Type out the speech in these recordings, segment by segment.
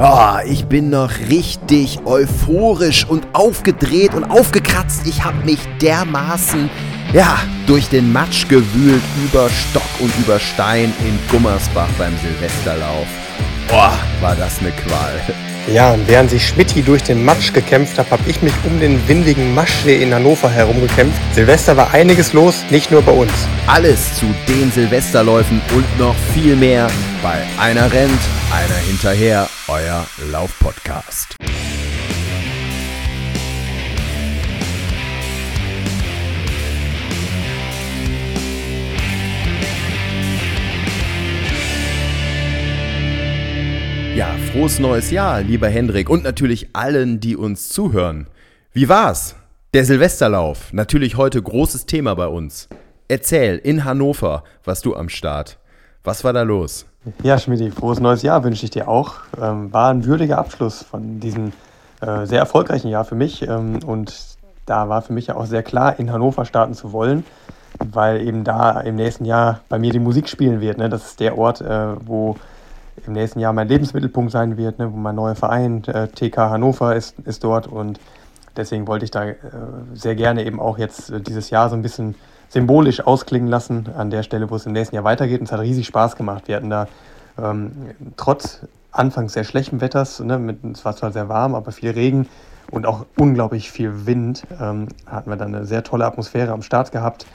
Oh, ich bin noch richtig euphorisch und aufgedreht und aufgekratzt. Ich habe mich dermaßen, ja, durch den Matsch gewühlt, über Stock und über Stein in Gummersbach beim Silvesterlauf. Boah, war das eine Qual. Ja, und während sich Schmidti durch den Matsch gekämpft hat, habe ich mich um den windigen Maschsee in Hannover herumgekämpft. Silvester war einiges los, nicht nur bei uns. Alles zu den Silvesterläufen und noch viel mehr bei Einer rennt, einer hinterher, euer Laufpodcast. Ja, frohes neues Jahr, lieber Hendrik und natürlich allen, die uns zuhören. Wie war's? Der Silvesterlauf, natürlich heute großes Thema bei uns. Erzähl, in Hannover warst du am Start. Was war da los? Ja, Schmidi, frohes neues Jahr wünsche ich dir auch. Ähm, war ein würdiger Abschluss von diesem äh, sehr erfolgreichen Jahr für mich. Ähm, und da war für mich ja auch sehr klar, in Hannover starten zu wollen, weil eben da im nächsten Jahr bei mir die Musik spielen wird. Ne? Das ist der Ort, äh, wo im nächsten Jahr mein Lebensmittelpunkt sein wird, ne, wo mein neuer Verein, äh, TK Hannover, ist, ist dort. Und deswegen wollte ich da äh, sehr gerne eben auch jetzt äh, dieses Jahr so ein bisschen symbolisch ausklingen lassen an der Stelle, wo es im nächsten Jahr weitergeht. Und es hat riesig Spaß gemacht. Wir hatten da ähm, trotz anfangs sehr schlechtem Wetters, ne, mit, es war zwar sehr warm, aber viel Regen und auch unglaublich viel Wind, ähm, hatten wir dann eine sehr tolle Atmosphäre am Start gehabt.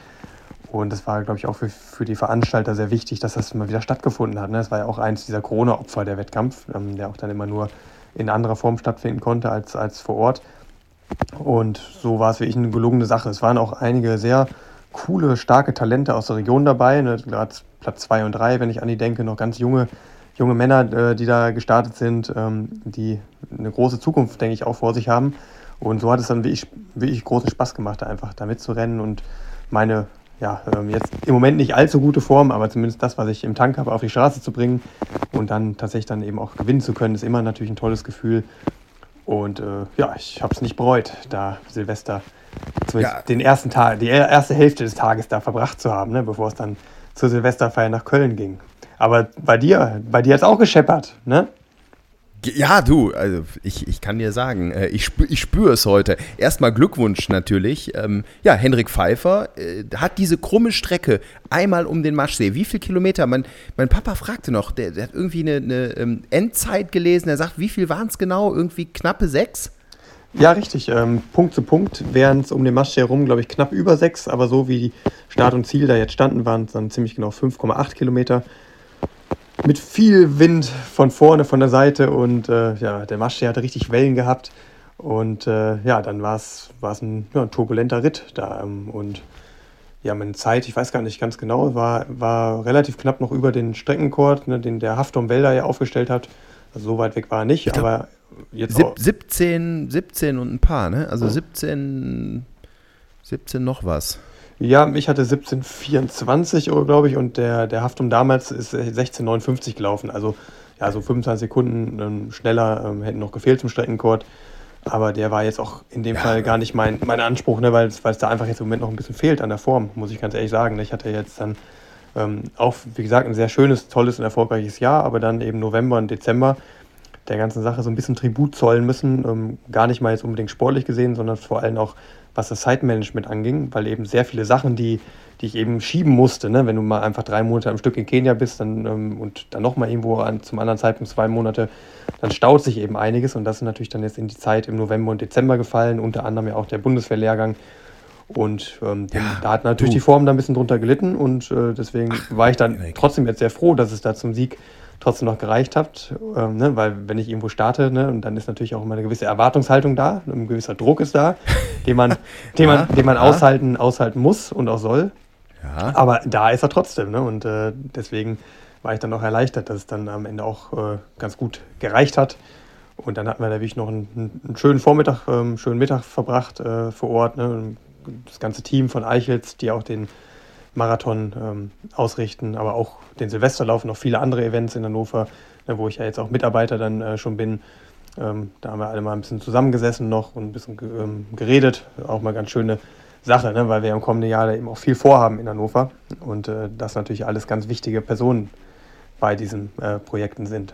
Und es war, glaube ich, auch für, für die Veranstalter sehr wichtig, dass das mal wieder stattgefunden hat. Ne? Es war ja auch eins dieser Corona-Opfer, der Wettkampf, ähm, der auch dann immer nur in anderer Form stattfinden konnte als, als vor Ort. Und so war es wirklich eine gelungene Sache. Es waren auch einige sehr coole, starke Talente aus der Region dabei. Ne? Gerade Platz 2 und 3, wenn ich an die denke, noch ganz junge, junge Männer, äh, die da gestartet sind, ähm, die eine große Zukunft, denke ich, auch vor sich haben. Und so hat es dann wirklich, wirklich großen Spaß gemacht, einfach da mitzurennen und meine ja, ähm, jetzt im Moment nicht allzu gute Form, aber zumindest das, was ich im Tank habe, auf die Straße zu bringen und dann tatsächlich dann eben auch gewinnen zu können, ist immer natürlich ein tolles Gefühl. Und äh, ja, ich habe es nicht bereut, da Silvester zumindest ja. den ersten Tag, die erste Hälfte des Tages da verbracht zu haben, ne, bevor es dann zur Silvesterfeier nach Köln ging. Aber bei dir, bei dir hat es auch gescheppert, ne? Ja, du, also ich, ich kann dir sagen, äh, ich, spür, ich spüre es heute. Erstmal Glückwunsch natürlich. Ähm, ja, Henrik Pfeiffer äh, hat diese krumme Strecke einmal um den Maschsee. Wie viele Kilometer? Mein, mein Papa fragte noch, der, der hat irgendwie eine, eine ähm, Endzeit gelesen. Er sagt, wie viel waren es genau? Irgendwie knappe sechs? Ja, richtig. Ähm, Punkt zu Punkt wären es um den Maschsee herum, glaube ich, knapp über sechs. Aber so wie Start und Ziel da jetzt standen, waren es dann ziemlich genau 5,8 Kilometer mit viel Wind von vorne, von der Seite und äh, ja, der Maschsee hatte richtig Wellen gehabt und äh, ja, dann war es ein, ja, ein turbulenter Ritt da ähm, und ja, meine Zeit, ich weiß gar nicht ganz genau, war, war relativ knapp noch über den Streckenkord, ne, den der Haftom Wälder ja aufgestellt hat. Also so weit weg war er nicht, glaub, aber jetzt sieb, 17, 17 und ein paar, ne? Also 17, 17 noch was. Ja, ich hatte 17,24 Uhr, glaube ich, und der, der Haftum damals ist 16,59 gelaufen. Also ja, so 25 Sekunden ähm, schneller ähm, hätten noch gefehlt zum Streckenkord. Aber der war jetzt auch in dem ja. Fall gar nicht mein, mein Anspruch, ne, weil es da einfach jetzt im Moment noch ein bisschen fehlt an der Form, muss ich ganz ehrlich sagen. Ich hatte jetzt dann ähm, auch, wie gesagt, ein sehr schönes, tolles und erfolgreiches Jahr, aber dann eben November und Dezember der ganzen Sache so ein bisschen Tribut zollen müssen. Ähm, gar nicht mal jetzt unbedingt sportlich gesehen, sondern vor allem auch was das Zeitmanagement anging, weil eben sehr viele Sachen, die, die ich eben schieben musste, ne? wenn du mal einfach drei Monate am Stück in Kenia bist dann, ähm, und dann nochmal irgendwo an, zum anderen Zeitpunkt zwei Monate, dann staut sich eben einiges und das ist natürlich dann jetzt in die Zeit im November und Dezember gefallen, unter anderem ja auch der Bundeswehrlehrgang. Und ähm, ja, da hat natürlich du. die Form da ein bisschen drunter gelitten und äh, deswegen Ach, war ich dann trotzdem jetzt sehr froh, dass es da zum Sieg trotzdem noch gereicht habt, ähm, ne? weil wenn ich irgendwo starte, ne, und dann ist natürlich auch immer eine gewisse Erwartungshaltung da, ein gewisser Druck ist da, den man, den man, den man ja. aushalten, aushalten muss und auch soll. Ja. Aber da ist er trotzdem, ne? Und äh, deswegen war ich dann auch erleichtert, dass es dann am Ende auch äh, ganz gut gereicht hat. Und dann hatten wir da wirklich noch einen, einen schönen Vormittag, ähm, schönen Mittag verbracht äh, vor Ort. Ne? Das ganze Team von Eichels, die auch den Marathon ähm, ausrichten, aber auch den Silvesterlauf, noch viele andere Events in Hannover, ne, wo ich ja jetzt auch Mitarbeiter dann äh, schon bin. Ähm, da haben wir alle mal ein bisschen zusammengesessen noch und ein bisschen ähm, geredet. Auch mal ganz schöne Sache, ne, weil wir im kommenden Jahr eben auch viel vorhaben in Hannover und äh, das natürlich alles ganz wichtige Personen bei diesen äh, Projekten sind.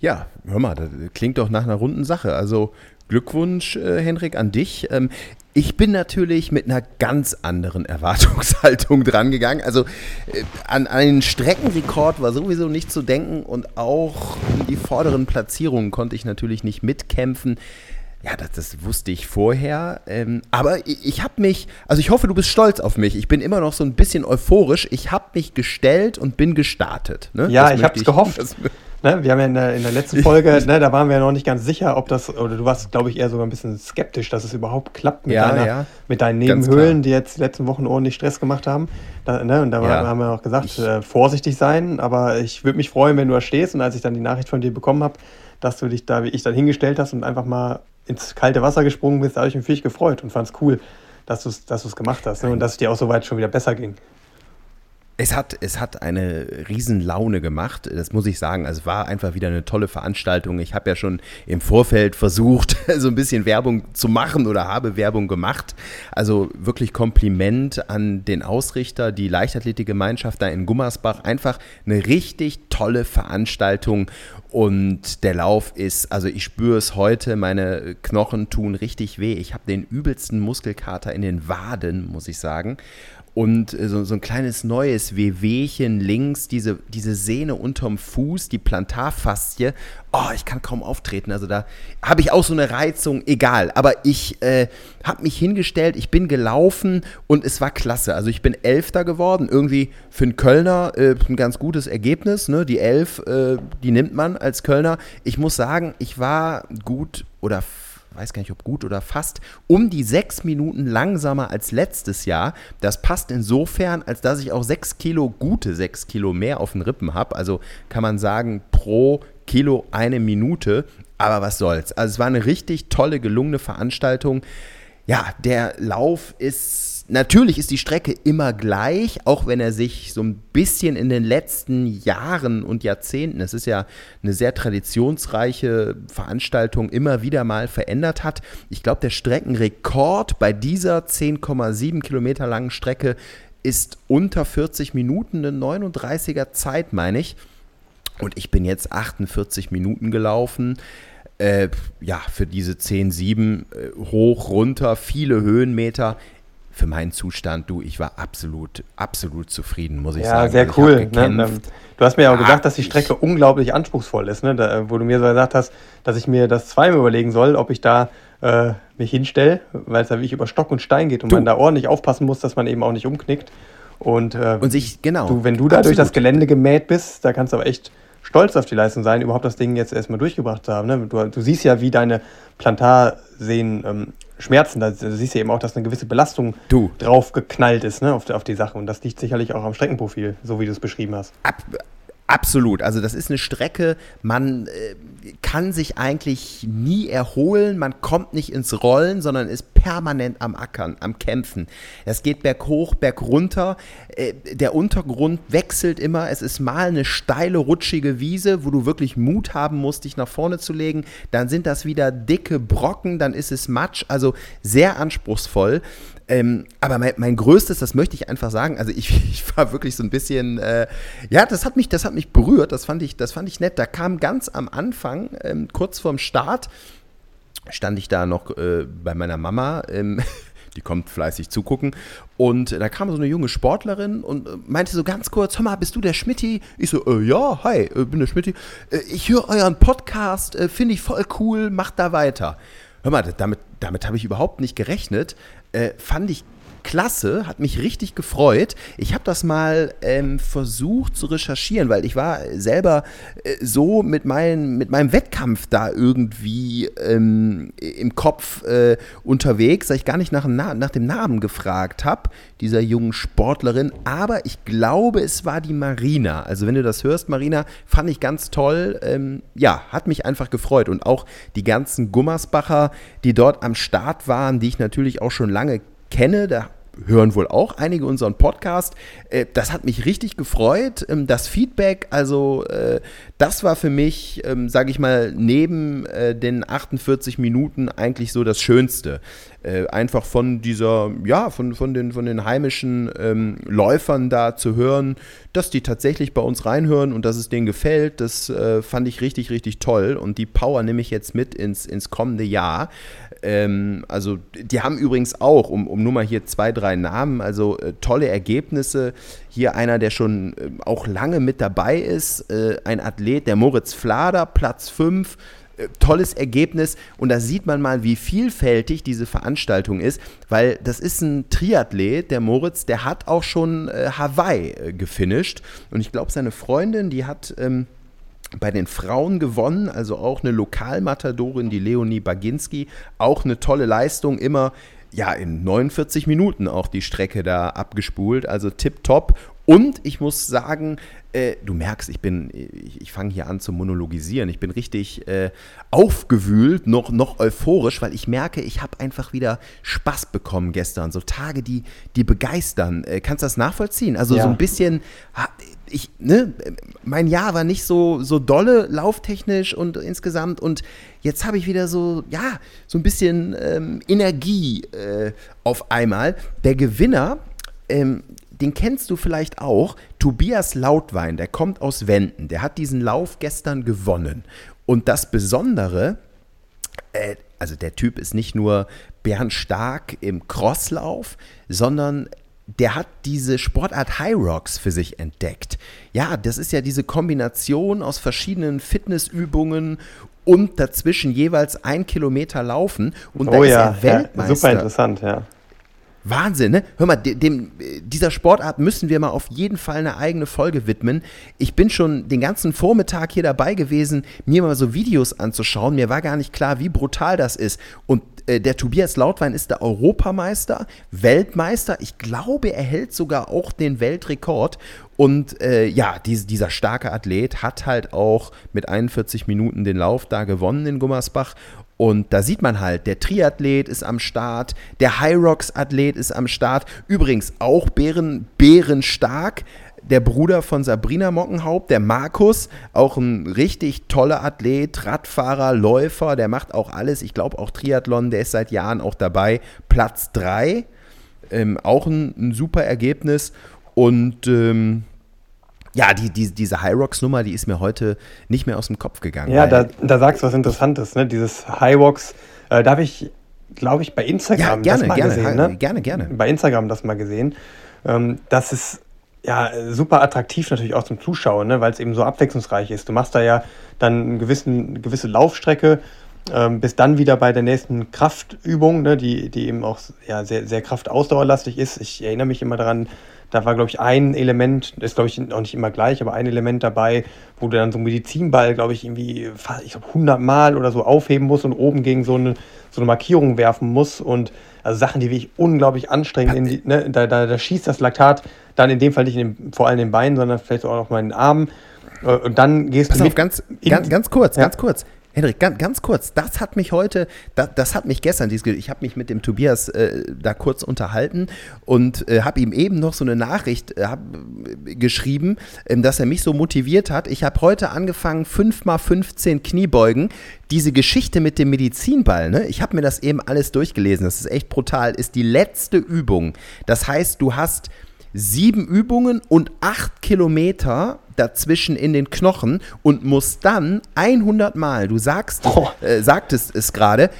Ja, hör mal, das klingt doch nach einer runden Sache. Also Glückwunsch, äh, Henrik, an dich. Ähm, ich bin natürlich mit einer ganz anderen Erwartungshaltung drangegangen. Also äh, an einen Streckenrekord war sowieso nicht zu denken und auch um die vorderen Platzierungen konnte ich natürlich nicht mitkämpfen. Ja, das, das wusste ich vorher. Ähm, aber ich, ich habe mich, also ich hoffe, du bist stolz auf mich. Ich bin immer noch so ein bisschen euphorisch. Ich habe mich gestellt und bin gestartet. Ne? Ja, ich habe es gehofft. Das, Ne, wir haben ja in der, in der letzten Folge, ne, da waren wir ja noch nicht ganz sicher, ob das, oder du warst, glaube ich, eher sogar ein bisschen skeptisch, dass es überhaupt klappt mit, ja, deiner, ja. mit deinen Nebenhöhlen, die jetzt die letzten Wochen ordentlich Stress gemacht haben. Da, ne, und da ja. haben wir auch gesagt, äh, vorsichtig sein, aber ich würde mich freuen, wenn du da stehst und als ich dann die Nachricht von dir bekommen habe, dass du dich da, wie ich dann hingestellt hast und einfach mal ins kalte Wasser gesprungen bist, da habe ich mich wirklich gefreut und fand es cool, dass du es dass gemacht hast ne, und dass es dir auch soweit schon wieder besser ging. Es hat, es hat eine Riesenlaune gemacht, das muss ich sagen. Also es war einfach wieder eine tolle Veranstaltung. Ich habe ja schon im Vorfeld versucht, so ein bisschen Werbung zu machen oder habe Werbung gemacht. Also wirklich Kompliment an den Ausrichter, die Leichtathletikgemeinschaft da in Gummersbach. Einfach eine richtig tolle Veranstaltung. Und der Lauf ist, also ich spüre es heute, meine Knochen tun richtig weh. Ich habe den übelsten Muskelkater in den Waden, muss ich sagen und äh, so, so ein kleines neues Wehwehchen links, diese, diese Sehne unterm Fuß, die Plantarfaszie. Oh, ich kann kaum auftreten. Also da habe ich auch so eine Reizung, egal. Aber ich äh, habe mich hingestellt, ich bin gelaufen und es war klasse. Also ich bin Elfter geworden. Irgendwie für einen Kölner äh, ein ganz gutes Ergebnis. Ne? Die Elf, äh, die nimmt man als Kölner. Ich muss sagen, ich war gut oder weiß gar nicht, ob gut oder fast, um die sechs Minuten langsamer als letztes Jahr. Das passt insofern, als dass ich auch sechs Kilo, gute sechs Kilo mehr auf den Rippen habe. Also kann man sagen, pro Kilo eine Minute. Aber was soll's. Also es war eine richtig tolle, gelungene Veranstaltung. Ja, der Lauf ist natürlich ist die Strecke immer gleich, auch wenn er sich so ein bisschen in den letzten Jahren und Jahrzehnten, es ist ja eine sehr traditionsreiche Veranstaltung, immer wieder mal verändert hat. Ich glaube, der Streckenrekord bei dieser 10,7 Kilometer langen Strecke ist unter 40 Minuten, eine 39er Zeit, meine ich. Und ich bin jetzt 48 Minuten gelaufen. Äh, ja, für diese 10,7 äh, hoch, runter, viele Höhenmeter für meinen Zustand, du, ich war absolut, absolut zufrieden, muss ich ja, sagen. Ja, sehr cool. Ne? Du hast mir ja auch gesagt, dass die Strecke unglaublich anspruchsvoll ist, ne? Da, wo du mir so gesagt hast, dass ich mir das zweimal überlegen soll, ob ich da äh, mich hinstelle, weil es da wirklich über Stock und Stein geht und du. man da ordentlich aufpassen muss, dass man eben auch nicht umknickt. Und, äh, und sich, genau. Du, wenn du da durch das Gelände gemäht bist, da kannst du aber echt stolz auf die Leistung sein, überhaupt das Ding jetzt erstmal durchgebracht zu haben. Ne? Du, du, siehst ja, wie deine Plantarseen ähm, schmerzen. Da, siehst du eben auch, dass eine gewisse Belastung du. drauf geknallt ist ne, auf, auf die Sache. Und das liegt sicherlich auch am Streckenprofil, so wie du es beschrieben hast. Ab, Absolut. Also das ist eine Strecke, man äh, kann sich eigentlich nie erholen, man kommt nicht ins Rollen, sondern ist permanent am Ackern, am Kämpfen. Es geht berghoch, bergunter, äh, der Untergrund wechselt immer, es ist mal eine steile, rutschige Wiese, wo du wirklich Mut haben musst, dich nach vorne zu legen, dann sind das wieder dicke Brocken, dann ist es Matsch, also sehr anspruchsvoll. Ähm, aber mein, mein, größtes, das möchte ich einfach sagen, also ich, ich war wirklich so ein bisschen, äh, ja, das hat mich, das hat mich berührt, das fand ich, das fand ich nett. Da kam ganz am Anfang, ähm, kurz vorm Start, stand ich da noch äh, bei meiner Mama, ähm, die kommt fleißig zugucken. Und da kam so eine junge Sportlerin und äh, meinte so ganz kurz: Hör mal, bist du der Schmitti? Ich so: äh, Ja, hi, äh, bin der Schmitti. Äh, ich höre euren Podcast, äh, finde ich voll cool, macht da weiter. Hör mal, damit, damit habe ich überhaupt nicht gerechnet. Äh, fand ich klasse, hat mich richtig gefreut. Ich habe das mal ähm, versucht zu recherchieren, weil ich war selber äh, so mit, mein, mit meinem Wettkampf da irgendwie ähm, im Kopf äh, unterwegs, dass ich gar nicht nach, nach dem Namen gefragt habe, dieser jungen Sportlerin. Aber ich glaube, es war die Marina. Also wenn du das hörst, Marina, fand ich ganz toll. Ähm, ja, hat mich einfach gefreut. Und auch die ganzen Gummersbacher, die dort am Start waren, die ich natürlich auch schon lange kenne. Da hören wohl auch einige unseren Podcast. Äh, das hat mich richtig gefreut. Ähm, das Feedback, also äh, das war für mich, ähm, sage ich mal, neben äh, den 48 Minuten eigentlich so das Schönste. Einfach von dieser, ja, von, von, den, von den heimischen ähm, Läufern da zu hören, dass die tatsächlich bei uns reinhören und dass es denen gefällt, das fand ich richtig, richtig toll. Und die Power nehme ich jetzt mit ins, ins kommende Jahr. Ähm, also die haben übrigens auch, um, um nur mal hier zwei, drei Namen, also äh, tolle Ergebnisse. Hier einer, der schon äh, auch lange mit dabei ist, äh, ein Athlet, der Moritz Flader, Platz 5 äh, tolles Ergebnis. Und da sieht man mal, wie vielfältig diese Veranstaltung ist, weil das ist ein Triathlet, der Moritz, der hat auch schon äh, Hawaii äh, gefinisht. Und ich glaube, seine Freundin, die hat ähm, bei den Frauen gewonnen, also auch eine Lokalmatadorin, die Leonie Baginski, auch eine tolle Leistung, immer ja in 49 Minuten auch die Strecke da abgespult, also tipptopp. Und ich muss sagen, äh, du merkst, ich bin, ich, ich fange hier an zu monologisieren. Ich bin richtig äh, aufgewühlt, noch, noch euphorisch, weil ich merke, ich habe einfach wieder Spaß bekommen gestern. So Tage, die, die begeistern. Äh, kannst du das nachvollziehen? Also ja. so ein bisschen, ich, ne, mein Jahr war nicht so, so dolle lauftechnisch und insgesamt und jetzt habe ich wieder so, ja, so ein bisschen ähm, Energie äh, auf einmal. Der Gewinner, ähm, den kennst du vielleicht auch, Tobias Lautwein, der kommt aus Wenden, der hat diesen Lauf gestern gewonnen. Und das Besondere, äh, also der Typ ist nicht nur bärenstark im Crosslauf, sondern der hat diese Sportart High Rocks für sich entdeckt. Ja, das ist ja diese Kombination aus verschiedenen Fitnessübungen und dazwischen jeweils ein Kilometer laufen. Und oh da ja, ist er Weltmeister. Ja, super interessant, ja. Wahnsinn, ne? Hör mal, dem, dieser Sportart müssen wir mal auf jeden Fall eine eigene Folge widmen. Ich bin schon den ganzen Vormittag hier dabei gewesen, mir mal so Videos anzuschauen. Mir war gar nicht klar, wie brutal das ist. Und äh, der Tobias Lautwein ist der Europameister, Weltmeister. Ich glaube, er hält sogar auch den Weltrekord. Und äh, ja, dies, dieser starke Athlet hat halt auch mit 41 Minuten den Lauf da gewonnen in Gummersbach. Und da sieht man halt, der Triathlet ist am Start, der High Rocks Athlet ist am Start. Übrigens auch Bären, Bärenstark, der Bruder von Sabrina Mockenhaupt, der Markus, auch ein richtig toller Athlet, Radfahrer, Läufer, der macht auch alles. Ich glaube auch Triathlon, der ist seit Jahren auch dabei. Platz 3, ähm, auch ein, ein, super Ergebnis. Und ähm, ja, die, die, diese High Rocks Nummer, die ist mir heute nicht mehr aus dem Kopf gegangen. Ja, da, da sagst du was Interessantes, ne? Dieses High Rocks, äh, da habe ich, glaube ich, bei Instagram ja, gerne, das mal gerne, gesehen. Ne? Gerne, gerne. Bei Instagram das mal gesehen. Ähm, das ist ja super attraktiv natürlich auch zum Zuschauen, ne? weil es eben so abwechslungsreich ist. Du machst da ja dann eine gewissen, gewisse Laufstrecke, ähm, bist dann wieder bei der nächsten Kraftübung, ne? die, die eben auch ja, sehr, sehr kraftausdauerlastig ist. Ich erinnere mich immer daran, da war, glaube ich, ein Element, ist, glaube ich, auch nicht immer gleich, aber ein Element dabei, wo du dann so einen Medizinball, glaube ich, irgendwie, ich glaube, 100 Mal oder so aufheben musst und oben gegen so eine, so eine Markierung werfen musst. Und also Sachen, die wirklich unglaublich anstrengend, die, ne, da, da, da schießt das Laktat dann in dem Fall nicht in den, vor allem in den Beinen, sondern vielleicht auch noch mal in den Armen. Äh, und dann gehst Pass du. Auf, ganz, ganz, ganz kurz, ja. ganz kurz. Henrik, ganz, ganz kurz, das hat mich heute, das, das hat mich gestern, ich habe mich mit dem Tobias äh, da kurz unterhalten und äh, habe ihm eben noch so eine Nachricht äh, hab, geschrieben, ähm, dass er mich so motiviert hat. Ich habe heute angefangen, 5x15 Kniebeugen. Diese Geschichte mit dem Medizinball, ne? ich habe mir das eben alles durchgelesen, das ist echt brutal, ist die letzte Übung. Das heißt, du hast sieben Übungen und acht Kilometer dazwischen in den Knochen und muss dann 100 Mal, du sagst, oh. äh, sagtest es gerade,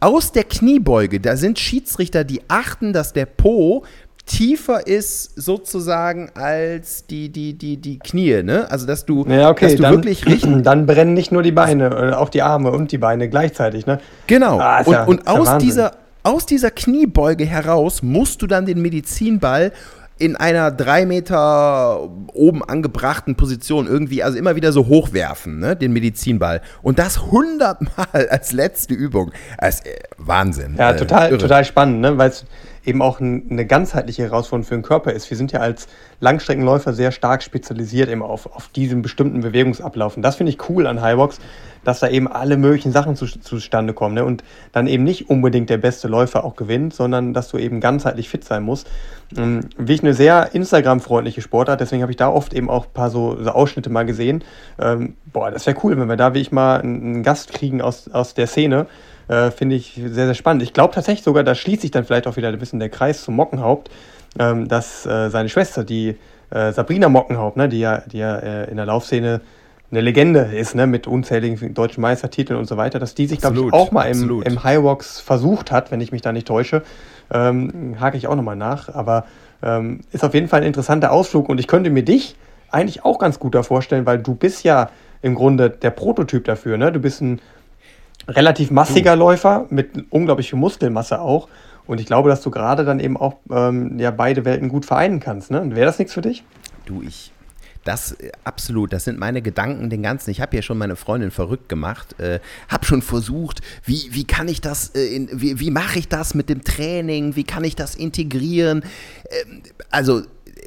aus der Kniebeuge, da sind Schiedsrichter, die achten, dass der Po tiefer ist sozusagen als die, die, die, die Knie, ne? Also dass du, ja, okay, dass du dann, wirklich richtig. Dann brennen nicht nur die Beine, äh, auch die Arme und die Beine gleichzeitig, ne? Genau. Ah, und, ja, und aus, dieser, aus dieser Kniebeuge heraus musst du dann den Medizinball in einer drei Meter oben angebrachten Position irgendwie, also immer wieder so hochwerfen, ne, den Medizinball. Und das hundertmal als letzte Übung. Das ist, äh, Wahnsinn. Ja, total, äh, total spannend, ne, weil eben auch ein, eine ganzheitliche Herausforderung für den Körper ist. Wir sind ja als Langstreckenläufer sehr stark spezialisiert eben auf, auf diesen bestimmten Bewegungsablauf. Und das finde ich cool an Highbox, dass da eben alle möglichen Sachen zu, zustande kommen. Ne? Und dann eben nicht unbedingt der beste Läufer auch gewinnt, sondern dass du eben ganzheitlich fit sein musst. Ähm, wie ich eine sehr Instagram-freundliche Sportart, deswegen habe ich da oft eben auch ein paar so, so Ausschnitte mal gesehen. Ähm, boah, das wäre cool, wenn wir da wie ich mal einen Gast kriegen aus, aus der Szene. Äh, Finde ich sehr, sehr spannend. Ich glaube tatsächlich sogar, da schließt sich dann vielleicht auch wieder ein bisschen der Kreis zum Mockenhaupt, ähm, dass äh, seine Schwester, die äh, Sabrina Mockenhaupt, ne, die ja, die ja äh, in der Laufszene eine Legende ist, ne, mit unzähligen deutschen Meistertiteln und so weiter, dass die sich, glaube ich, auch mal im, im High Rocks versucht hat, wenn ich mich da nicht täusche. Ähm, hake ich auch nochmal nach. Aber ähm, ist auf jeden Fall ein interessanter Ausflug und ich könnte mir dich eigentlich auch ganz gut da vorstellen, weil du bist ja im Grunde der Prototyp dafür. Ne? Du bist ein relativ massiger Läufer mit unglaublich viel Muskelmasse auch. Und ich glaube, dass du gerade dann eben auch ähm, ja, beide Welten gut vereinen kannst. Ne? Wäre das nichts für dich? Du, ich das äh, absolut, das sind meine Gedanken den ganzen. Ich habe ja schon meine Freundin verrückt gemacht, äh, habe schon versucht, wie, wie kann ich das, äh, in, wie, wie mache ich das mit dem Training, wie kann ich das integrieren. Äh, also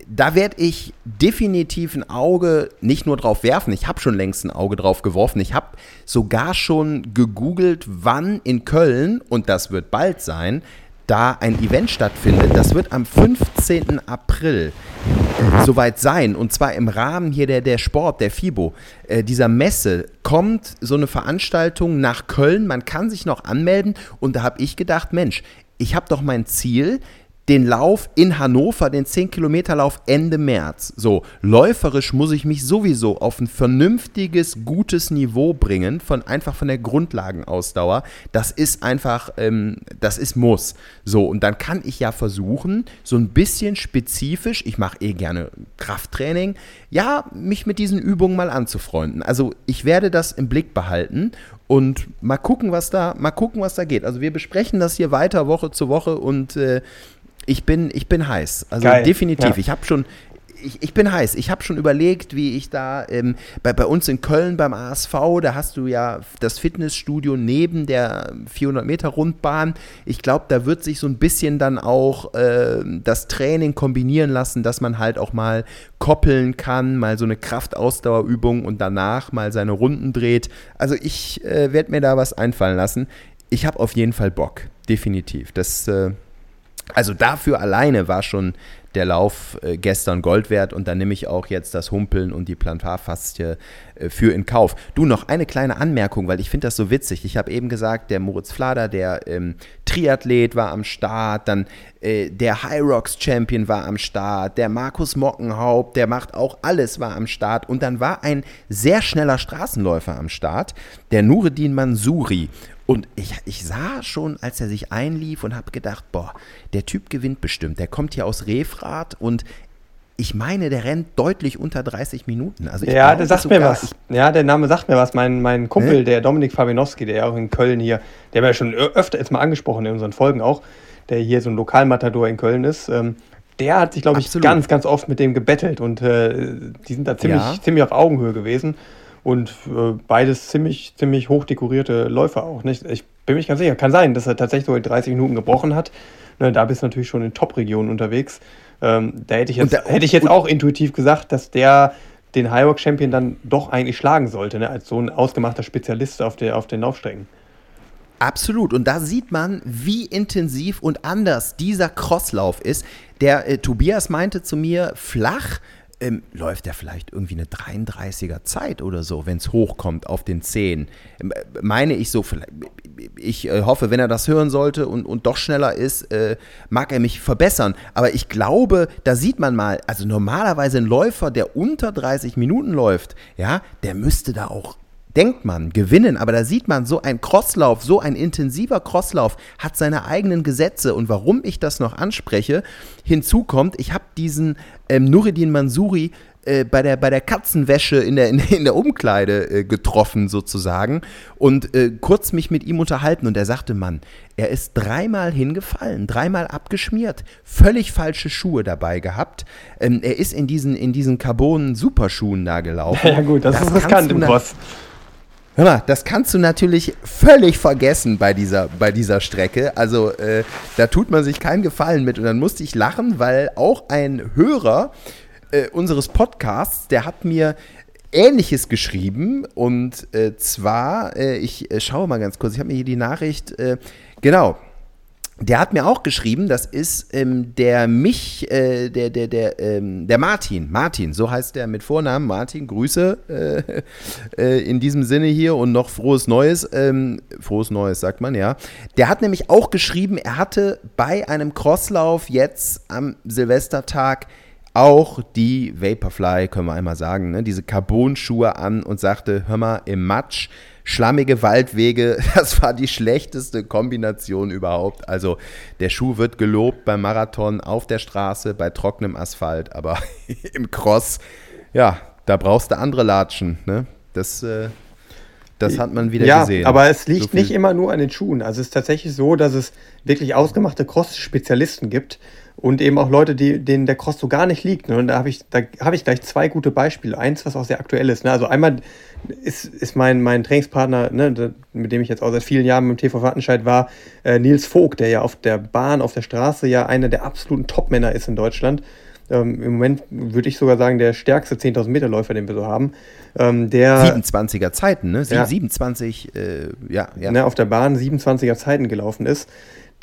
da werde ich definitiv ein Auge nicht nur drauf werfen, ich habe schon längst ein Auge drauf geworfen. Ich habe sogar schon gegoogelt, wann in Köln, und das wird bald sein, da ein Event stattfindet. Das wird am 15. April soweit sein. Und zwar im Rahmen hier der, der Sport, der FIBO, äh, dieser Messe, kommt so eine Veranstaltung nach Köln. Man kann sich noch anmelden. Und da habe ich gedacht, Mensch, ich habe doch mein Ziel, den Lauf in Hannover, den 10-Kilometer-Lauf Ende März. So, läuferisch muss ich mich sowieso auf ein vernünftiges, gutes Niveau bringen, von einfach von der Grundlagenausdauer. Das ist einfach, ähm, das ist Muss. So, und dann kann ich ja versuchen, so ein bisschen spezifisch, ich mache eh gerne Krafttraining, ja, mich mit diesen Übungen mal anzufreunden. Also ich werde das im Blick behalten und mal gucken, was da, mal gucken, was da geht. Also wir besprechen das hier weiter Woche zu Woche und äh, ich bin, ich bin heiß. Also Geil. definitiv. Ja. Ich habe schon, ich, ich, bin heiß. Ich habe schon überlegt, wie ich da ähm, bei, bei uns in Köln beim ASV, da hast du ja das Fitnessstudio neben der 400 Meter Rundbahn. Ich glaube, da wird sich so ein bisschen dann auch äh, das Training kombinieren lassen, dass man halt auch mal koppeln kann, mal so eine Kraftausdauerübung und danach mal seine Runden dreht. Also ich äh, werde mir da was einfallen lassen. Ich habe auf jeden Fall Bock, definitiv. Das äh, also dafür alleine war schon der Lauf äh, gestern Gold wert und dann nehme ich auch jetzt das Humpeln und die Plantarfaszie äh, für in Kauf. Du, noch eine kleine Anmerkung, weil ich finde das so witzig. Ich habe eben gesagt, der Moritz Flader, der ähm, Triathlet war am Start, dann äh, der High Rocks Champion war am Start, der Markus Mockenhaupt, der macht auch alles, war am Start und dann war ein sehr schneller Straßenläufer am Start, der Nureddin Mansuri. Und ich, ich sah schon, als er sich einlief und habe gedacht, boah, der Typ gewinnt bestimmt. Der kommt hier aus Refrath und ich meine, der rennt deutlich unter 30 Minuten. Also ja, der sagt mir was. Ja, der Name sagt mir was. Mein, mein Kumpel, ne? der Dominik Fabinowski, der auch in Köln hier, der war ja schon öfter jetzt mal angesprochen in unseren Folgen auch, der hier so ein Lokalmatador in Köln ist. Ähm, der hat sich, glaube ich, ganz, ganz oft mit dem gebettelt und äh, die sind da ziemlich, ja. ziemlich auf Augenhöhe gewesen. Und äh, beides ziemlich, ziemlich hoch dekorierte Läufer auch. Nicht? Ich bin mir nicht ganz sicher. Kann sein, dass er tatsächlich so 30 Minuten gebrochen hat. Ne, da bist du natürlich schon in Top-Regionen unterwegs. Ähm, da hätte ich jetzt, da, hätte ich jetzt auch intuitiv gesagt, dass der den Highwalk Champion dann doch eigentlich schlagen sollte, ne? als so ein ausgemachter Spezialist auf, der, auf den Laufstrecken. Absolut. Und da sieht man, wie intensiv und anders dieser Crosslauf ist. Der äh, Tobias meinte zu mir, flach ähm, läuft er vielleicht irgendwie eine 33er Zeit oder so, wenn es hochkommt auf den 10. Ähm, meine ich so, ich äh, hoffe, wenn er das hören sollte und, und doch schneller ist, äh, mag er mich verbessern. Aber ich glaube, da sieht man mal, also normalerweise ein Läufer, der unter 30 Minuten läuft, ja, der müsste da auch denkt man, gewinnen, aber da sieht man, so ein Crosslauf, so ein intensiver Crosslauf hat seine eigenen Gesetze und warum ich das noch anspreche, hinzu kommt, ich habe diesen ähm, Nureddin Mansuri äh, bei, der, bei der Katzenwäsche in der, in, in der Umkleide äh, getroffen sozusagen und äh, kurz mich mit ihm unterhalten und er sagte, Mann, er ist dreimal hingefallen, dreimal abgeschmiert, völlig falsche Schuhe dabei gehabt. Ähm, er ist in diesen, in diesen Carbon-Superschuhen da gelaufen. Ja gut, das, das ist riskant im Boss. Hör mal, das kannst du natürlich völlig vergessen bei dieser, bei dieser Strecke. Also äh, da tut man sich keinen Gefallen mit. Und dann musste ich lachen, weil auch ein Hörer äh, unseres Podcasts, der hat mir Ähnliches geschrieben. Und äh, zwar, äh, ich äh, schaue mal ganz kurz, ich habe mir hier die Nachricht, äh, genau, der hat mir auch geschrieben, das ist ähm, der mich, äh, der, der, der, ähm, der Martin, Martin, so heißt der mit Vornamen, Martin, Grüße äh, äh, in diesem Sinne hier und noch frohes Neues, ähm, frohes Neues sagt man, ja. Der hat nämlich auch geschrieben, er hatte bei einem Crosslauf jetzt am Silvestertag auch die Vaporfly, können wir einmal sagen, ne, diese Carbon-Schuhe an und sagte, hör mal, im Matsch schlammige Waldwege, das war die schlechteste Kombination überhaupt. Also der Schuh wird gelobt beim Marathon auf der Straße, bei trockenem Asphalt, aber im Cross, ja, da brauchst du andere Latschen. Ne? Das, äh, das hat man wieder ja, gesehen. Ja, aber es liegt so nicht immer nur an den Schuhen. Also es ist tatsächlich so, dass es wirklich ausgemachte Cross-Spezialisten gibt, und eben auch Leute, die, denen der Cross so gar nicht liegt. Ne? Und da habe ich, da hab ich gleich zwei gute Beispiele. Eins, was auch sehr aktuell ist. Ne? Also einmal ist, ist mein, mein Trainingspartner, ne, mit dem ich jetzt auch seit vielen Jahren im TV Wattenscheid war, äh, Nils Vogt, der ja auf der Bahn, auf der Straße ja einer der absoluten Top-Männer ist in Deutschland. Ähm, Im Moment würde ich sogar sagen, der stärkste 10.000 Meter Läufer, den wir so haben. Ähm, der 27er Zeiten, ne? Sie, ja. 27, äh, ja, ja. Ne, auf der Bahn 27er Zeiten gelaufen ist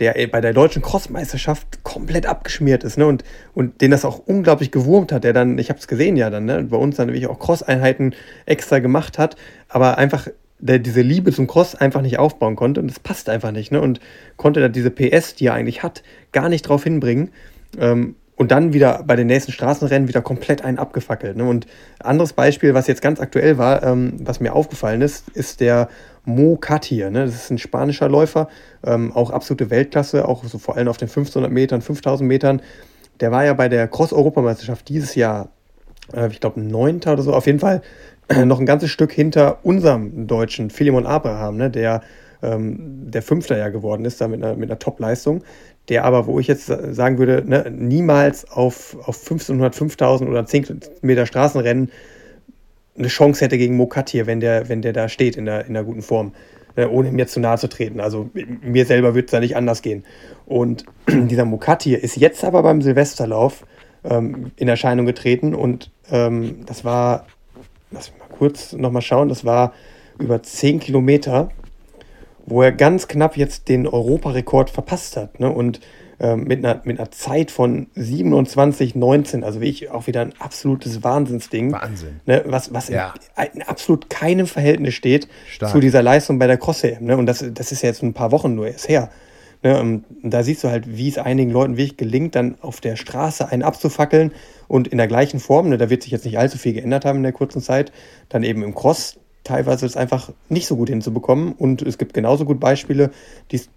der bei der deutschen Crossmeisterschaft komplett abgeschmiert ist, ne? Und, und den das auch unglaublich gewurmt hat, der dann, ich habe es gesehen ja dann, ne? Bei uns dann wirklich auch Cross-Einheiten extra gemacht hat, aber einfach der diese Liebe zum Cross einfach nicht aufbauen konnte und das passt einfach nicht, ne? Und konnte da diese PS, die er eigentlich hat, gar nicht drauf hinbringen. Ähm, und dann wieder bei den nächsten Straßenrennen wieder komplett einen abgefackelt. Ne? Und anderes Beispiel, was jetzt ganz aktuell war, ähm, was mir aufgefallen ist, ist der Mo Katir. Ne? Das ist ein spanischer Läufer, ähm, auch absolute Weltklasse, auch so vor allem auf den 1500 Metern, 5000 Metern. Der war ja bei der Cross-Europameisterschaft dieses Jahr, äh, ich glaube, neunter oder so, auf jeden Fall noch ein ganzes Stück hinter unserem Deutschen, Philemon Abraham, ne? der ähm, der Fünfter ja geworden ist, da mit einer, mit einer Top-Leistung der aber, wo ich jetzt sagen würde, ne, niemals auf, auf 1500, 5000 oder 10 Meter Straßenrennen eine Chance hätte gegen Mokatir, wenn der, wenn der da steht in der, in der guten Form, äh, ohne ihm jetzt zu nahe zu treten. Also mir selber würde es da nicht anders gehen. Und dieser Mokatir ist jetzt aber beim Silvesterlauf ähm, in Erscheinung getreten und ähm, das war, lass mich mal kurz nochmal schauen, das war über 10 Kilometer wo er ganz knapp jetzt den Europarekord verpasst hat. Ne? Und ähm, mit, einer, mit einer Zeit von 27,19, also wirklich auch wieder ein absolutes Wahnsinnsding. Wahnsinn. Ne? Was, was ja. in, in, absolut keinem Verhältnis steht Stark. zu dieser Leistung bei der Cross-EM. Ne? Und das, das ist ja jetzt ein paar Wochen nur erst her. Ne? Und da siehst du halt, wie es einigen Leuten wirklich gelingt, dann auf der Straße einen abzufackeln und in der gleichen Form, ne, da wird sich jetzt nicht allzu viel geändert haben in der kurzen Zeit, dann eben im Cross teilweise es einfach nicht so gut hinzubekommen. Und es gibt genauso gut Beispiele,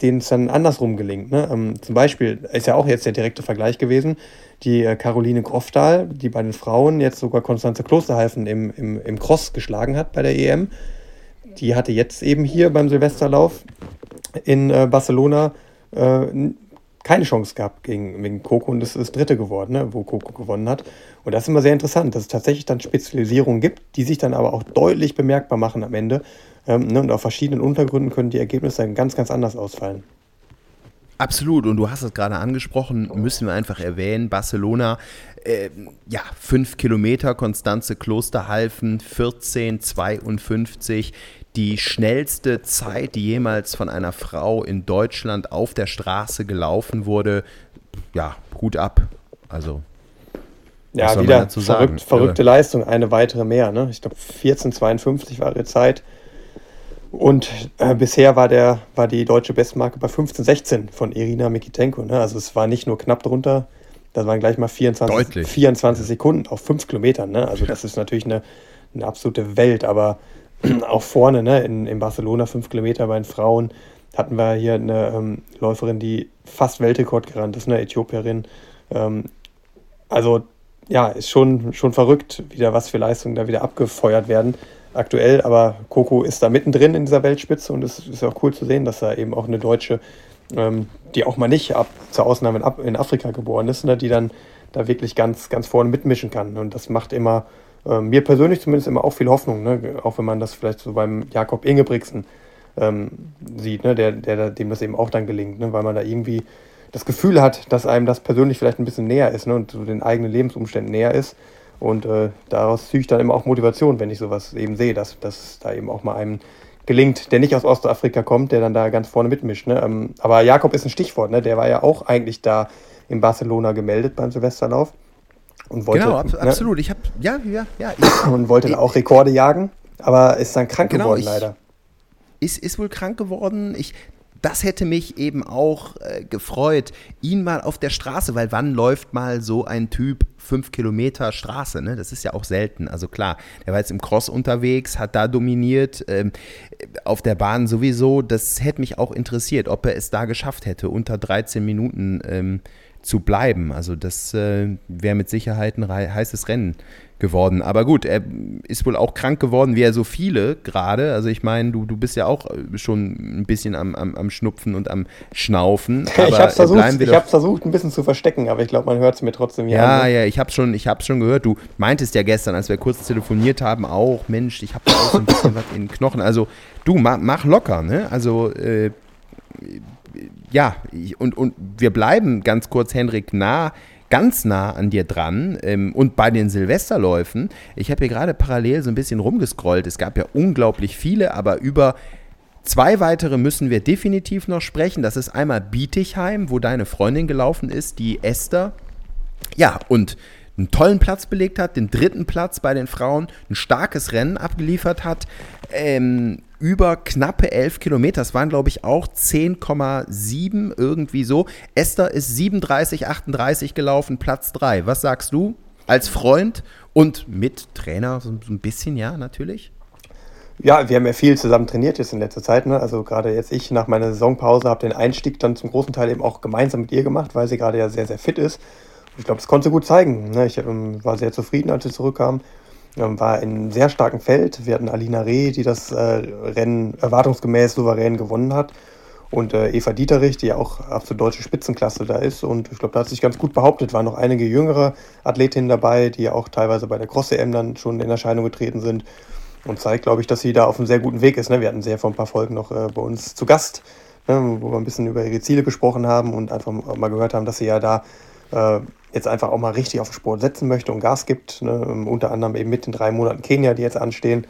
denen es dann andersrum gelingt. Ne? Ähm, zum Beispiel ist ja auch jetzt der direkte Vergleich gewesen, die äh, Caroline Grofdahl, die bei den Frauen jetzt sogar Konstanze Klosterhalfen im, im, im Cross geschlagen hat bei der EM. Die hatte jetzt eben hier beim Silvesterlauf in äh, Barcelona äh, keine Chance gehabt gegen, gegen Coco und es ist Dritte geworden, ne, wo Coco gewonnen hat. Und das ist immer sehr interessant, dass es tatsächlich dann Spezialisierungen gibt, die sich dann aber auch deutlich bemerkbar machen am Ende. Ähm, ne, und auf verschiedenen Untergründen können die Ergebnisse dann ganz, ganz anders ausfallen. Absolut, und du hast es gerade angesprochen, müssen wir einfach erwähnen, Barcelona, äh, ja, fünf Kilometer, Konstanze Klosterhalfen, 14,52 die schnellste Zeit, die jemals von einer Frau in Deutschland auf der Straße gelaufen wurde. Ja, Hut ab. Also. Ja, wieder verrückt, verrückte ja. Leistung, eine weitere mehr. Ne? Ich glaube, 14,52 war ihre Zeit. Und äh, bisher war, der, war die deutsche Bestmarke bei 15,16 von Irina Mikitenko. Ne? Also es war nicht nur knapp drunter, das waren gleich mal 24, 24 Sekunden auf 5 Kilometern. Ne? Also das ist natürlich eine, eine absolute Welt, aber auch vorne, ne, in, in Barcelona, fünf Kilometer bei den Frauen, hatten wir hier eine ähm, Läuferin, die fast Weltrekord gerannt ist, eine Äthiopierin. Ähm, also ja, ist schon, schon verrückt, wieder was für Leistungen da wieder abgefeuert werden aktuell. Aber Coco ist da mittendrin in dieser Weltspitze und es ist auch cool zu sehen, dass da eben auch eine Deutsche, ähm, die auch mal nicht ab, zur Ausnahme in, in Afrika geboren ist, ne, die dann da wirklich ganz, ganz vorne mitmischen kann. Und das macht immer äh, mir persönlich zumindest immer auch viel Hoffnung, ne? auch wenn man das vielleicht so beim Jakob Ingebrigtsen ähm, sieht, ne? der, der, dem das eben auch dann gelingt, ne? weil man da irgendwie das Gefühl hat, dass einem das persönlich vielleicht ein bisschen näher ist ne? und so den eigenen Lebensumständen näher ist. Und äh, daraus ziehe ich dann immer auch Motivation, wenn ich sowas eben sehe, dass, dass da eben auch mal einem gelingt, der nicht aus Ostafrika kommt, der dann da ganz vorne mitmischt. Ne? Ähm, aber Jakob ist ein Stichwort, ne? der war ja auch eigentlich da in Barcelona gemeldet beim Silvesterlauf. Und wollte, genau, ab, ne? absolut. Ich habe, ja, ja, ja. Ich, und wollte dann auch Rekorde jagen, aber ist dann krank genau, geworden ich, leider. Ist, ist wohl krank geworden. Ich, das hätte mich eben auch äh, gefreut, ihn mal auf der Straße, weil wann läuft mal so ein Typ fünf Kilometer Straße? Ne? Das ist ja auch selten. Also klar, der war jetzt im Cross unterwegs, hat da dominiert, ähm, auf der Bahn sowieso. Das hätte mich auch interessiert, ob er es da geschafft hätte, unter 13 Minuten ähm, zu bleiben. Also das äh, wäre mit Sicherheit ein heißes Rennen geworden. Aber gut, er ist wohl auch krank geworden, wie er so viele gerade. Also ich meine, du, du bist ja auch äh, schon ein bisschen am, am, am Schnupfen und am Schnaufen. ich habe versucht, versucht, ein bisschen zu verstecken, aber ich glaube, man hört es mir trotzdem Ja, an. ja, ich habe schon, schon gehört. Du meintest ja gestern, als wir kurz telefoniert haben, auch, Mensch, ich habe auch so ein bisschen was in den Knochen. Also du, mach, mach locker, ne? Also äh, ja, und, und wir bleiben ganz kurz, Henrik, nah ganz nah an dir dran ähm, und bei den Silvesterläufen. Ich habe hier gerade parallel so ein bisschen rumgescrollt. Es gab ja unglaublich viele, aber über zwei weitere müssen wir definitiv noch sprechen. Das ist einmal Bietigheim, wo deine Freundin gelaufen ist, die Esther. Ja, und einen tollen Platz belegt hat, den dritten Platz bei den Frauen, ein starkes Rennen abgeliefert hat. Ähm, über knappe 11 Kilometer. Das waren, glaube ich, auch 10,7 irgendwie so. Esther ist 37, 38 gelaufen, Platz 3. Was sagst du als Freund und mit Trainer so, ein bisschen, ja, natürlich? Ja, wir haben ja viel zusammen trainiert jetzt in letzter Zeit. Ne? Also gerade jetzt ich nach meiner Saisonpause habe den Einstieg dann zum großen Teil eben auch gemeinsam mit ihr gemacht, weil sie gerade ja sehr, sehr fit ist. Ich glaube, das konnte sie gut zeigen. Ne? Ich ähm, war sehr zufrieden, als sie zurückkam. Ähm, war in einem sehr starken Feld. Wir hatten Alina Reh, die das äh, Rennen erwartungsgemäß souverän gewonnen hat. Und äh, Eva Dieterich, die auch absolut deutsche Spitzenklasse da ist. Und ich glaube, da hat sich ganz gut behauptet. Waren noch einige jüngere Athletinnen dabei, die auch teilweise bei der Cross-EM dann schon in Erscheinung getreten sind. Und zeigt, glaube ich, dass sie da auf einem sehr guten Weg ist. Ne? Wir hatten sie ja vor ein paar Folgen noch äh, bei uns zu Gast, ne? wo wir ein bisschen über ihre Ziele gesprochen haben und einfach mal gehört haben, dass sie ja da äh, jetzt einfach auch mal richtig auf den Sport setzen möchte und Gas gibt. Ne? Unter anderem eben mit den drei Monaten Kenia, die jetzt anstehen.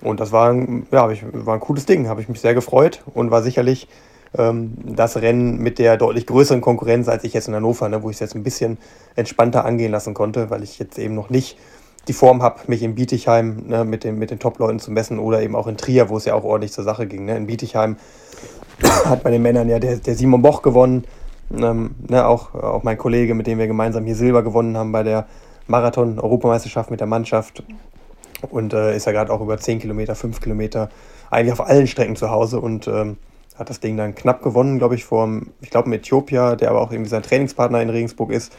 Und das war ein, ja, ich, war ein cooles Ding, habe ich mich sehr gefreut und war sicherlich ähm, das Rennen mit der deutlich größeren Konkurrenz als ich jetzt in Hannover, ne, wo ich es jetzt ein bisschen entspannter angehen lassen konnte, weil ich jetzt eben noch nicht die Form habe, mich in Bietigheim ne, mit, den, mit den Top-Leuten zu messen oder eben auch in Trier, wo es ja auch ordentlich zur Sache ging. Ne. In Bietigheim hat bei den Männern ja der, der Simon Boch gewonnen, ähm, ne, auch, auch mein Kollege, mit dem wir gemeinsam hier Silber gewonnen haben bei der Marathon-Europameisterschaft mit der Mannschaft. Und äh, ist ja gerade auch über 10 Kilometer, 5 Kilometer, eigentlich auf allen Strecken zu Hause und ähm, hat das Ding dann knapp gewonnen, glaube ich, vor, ich glaube, einem Äthiopier, der aber auch irgendwie sein Trainingspartner in Regensburg ist.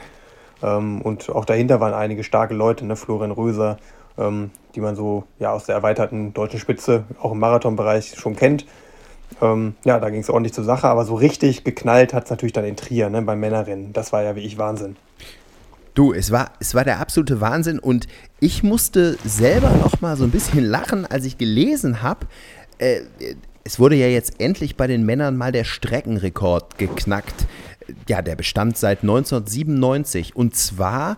Ähm, und auch dahinter waren einige starke Leute, ne, Florian Röser, ähm, die man so ja, aus der erweiterten deutschen Spitze auch im Marathonbereich schon kennt. Ähm, ja, da ging es ordentlich zur Sache, aber so richtig geknallt hat es natürlich dann in Trier ne, beim Männerrennen. Das war ja wie ich Wahnsinn. Du, es war, es war der absolute Wahnsinn und ich musste selber noch mal so ein bisschen lachen, als ich gelesen habe, äh, es wurde ja jetzt endlich bei den Männern mal der Streckenrekord geknackt. Ja, der bestand seit 1997 und zwar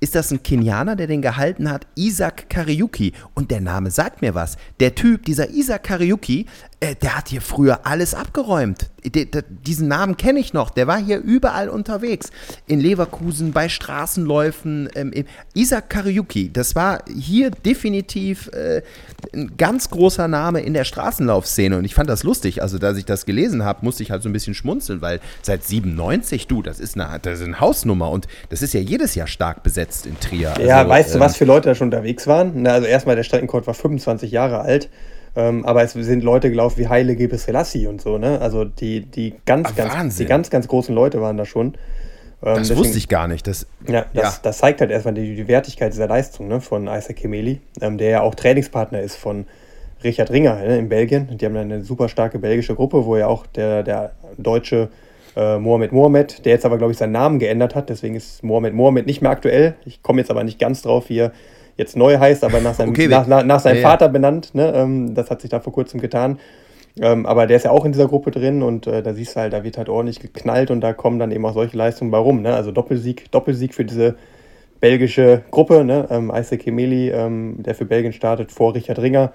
ist das ein Kenianer, der den gehalten hat, Isaac Kariuki. Und der Name sagt mir was. Der Typ, dieser Isaac Kariuki, äh, der hat hier früher alles abgeräumt. De, diesen Namen kenne ich noch. Der war hier überall unterwegs. In Leverkusen, bei Straßenläufen. Ähm, Isaac Kariuki, das war hier definitiv äh, ein ganz großer Name in der Straßenlaufszene. Und ich fand das lustig. Also, als ich das gelesen habe, musste ich halt so ein bisschen schmunzeln, weil seit 97, du, das ist eine, das ist eine Hausnummer. Und das ist ja jedes Jahr stark besetzt in Trier. Ja, also, weißt ähm, du, was für Leute da schon unterwegs waren? Na, also, erstmal, der Streckenkord war 25 Jahre alt. Ähm, aber es sind Leute gelaufen wie Heile Gebre Selassie und so, ne? Also die, die ganz, Ach, ganz, die ganz, ganz großen Leute waren da schon. Ähm, das deswegen, wusste ich gar nicht. Das, ja, das, ja. das zeigt halt erstmal die, die Wertigkeit dieser Leistung ne, von Isaac Kemeli, ähm, der ja auch Trainingspartner ist von Richard Ringer ne, in Belgien. Die haben eine super starke belgische Gruppe, wo ja auch der, der deutsche äh, Mohamed Mohamed, der jetzt aber, glaube ich, seinen Namen geändert hat. Deswegen ist Mohamed Mohamed nicht mehr aktuell. Ich komme jetzt aber nicht ganz drauf, wie er jetzt neu heißt, aber nach seinem, okay, nach, nach, nach, seinem ja, Vater ja. benannt. Ne? Ähm, das hat sich da vor kurzem getan. Ähm, aber der ist ja auch in dieser Gruppe drin und äh, da siehst du halt, da wird halt ordentlich geknallt und da kommen dann eben auch solche Leistungen bei rum. Ne? Also Doppelsieg, Doppelsieg für diese belgische Gruppe, ne? ähm, Isaac Emeli, ähm, der für Belgien startet, vor Richard Ringer,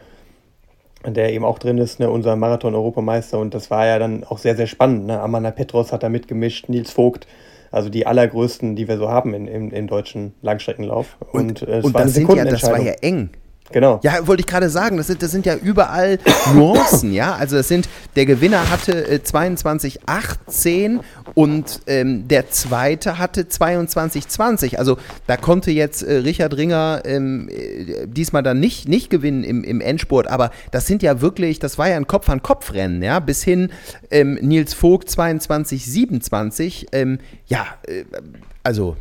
der eben auch drin ist, ne? unser Marathon-Europameister. Und das war ja dann auch sehr, sehr spannend. Ne? Amanda Petros hat da mitgemischt, Nils Vogt, also die allergrößten, die wir so haben im, im, im deutschen Langstreckenlauf. Und, und, äh, und das, ja, das war ja eng. Genau. Ja, wollte ich gerade sagen, das sind, das sind ja überall Nuancen, ja. Also das sind, der Gewinner hatte äh, 22,18 und ähm, der zweite hatte 22,20. Also da konnte jetzt äh, Richard Ringer ähm, äh, diesmal dann nicht, nicht gewinnen im, im Endspurt, aber das sind ja wirklich, das war ja ein Kopf-an-Kopf-Rennen, ja, bis hin ähm, Nils Vogt 22,27. Ähm, ja, äh, also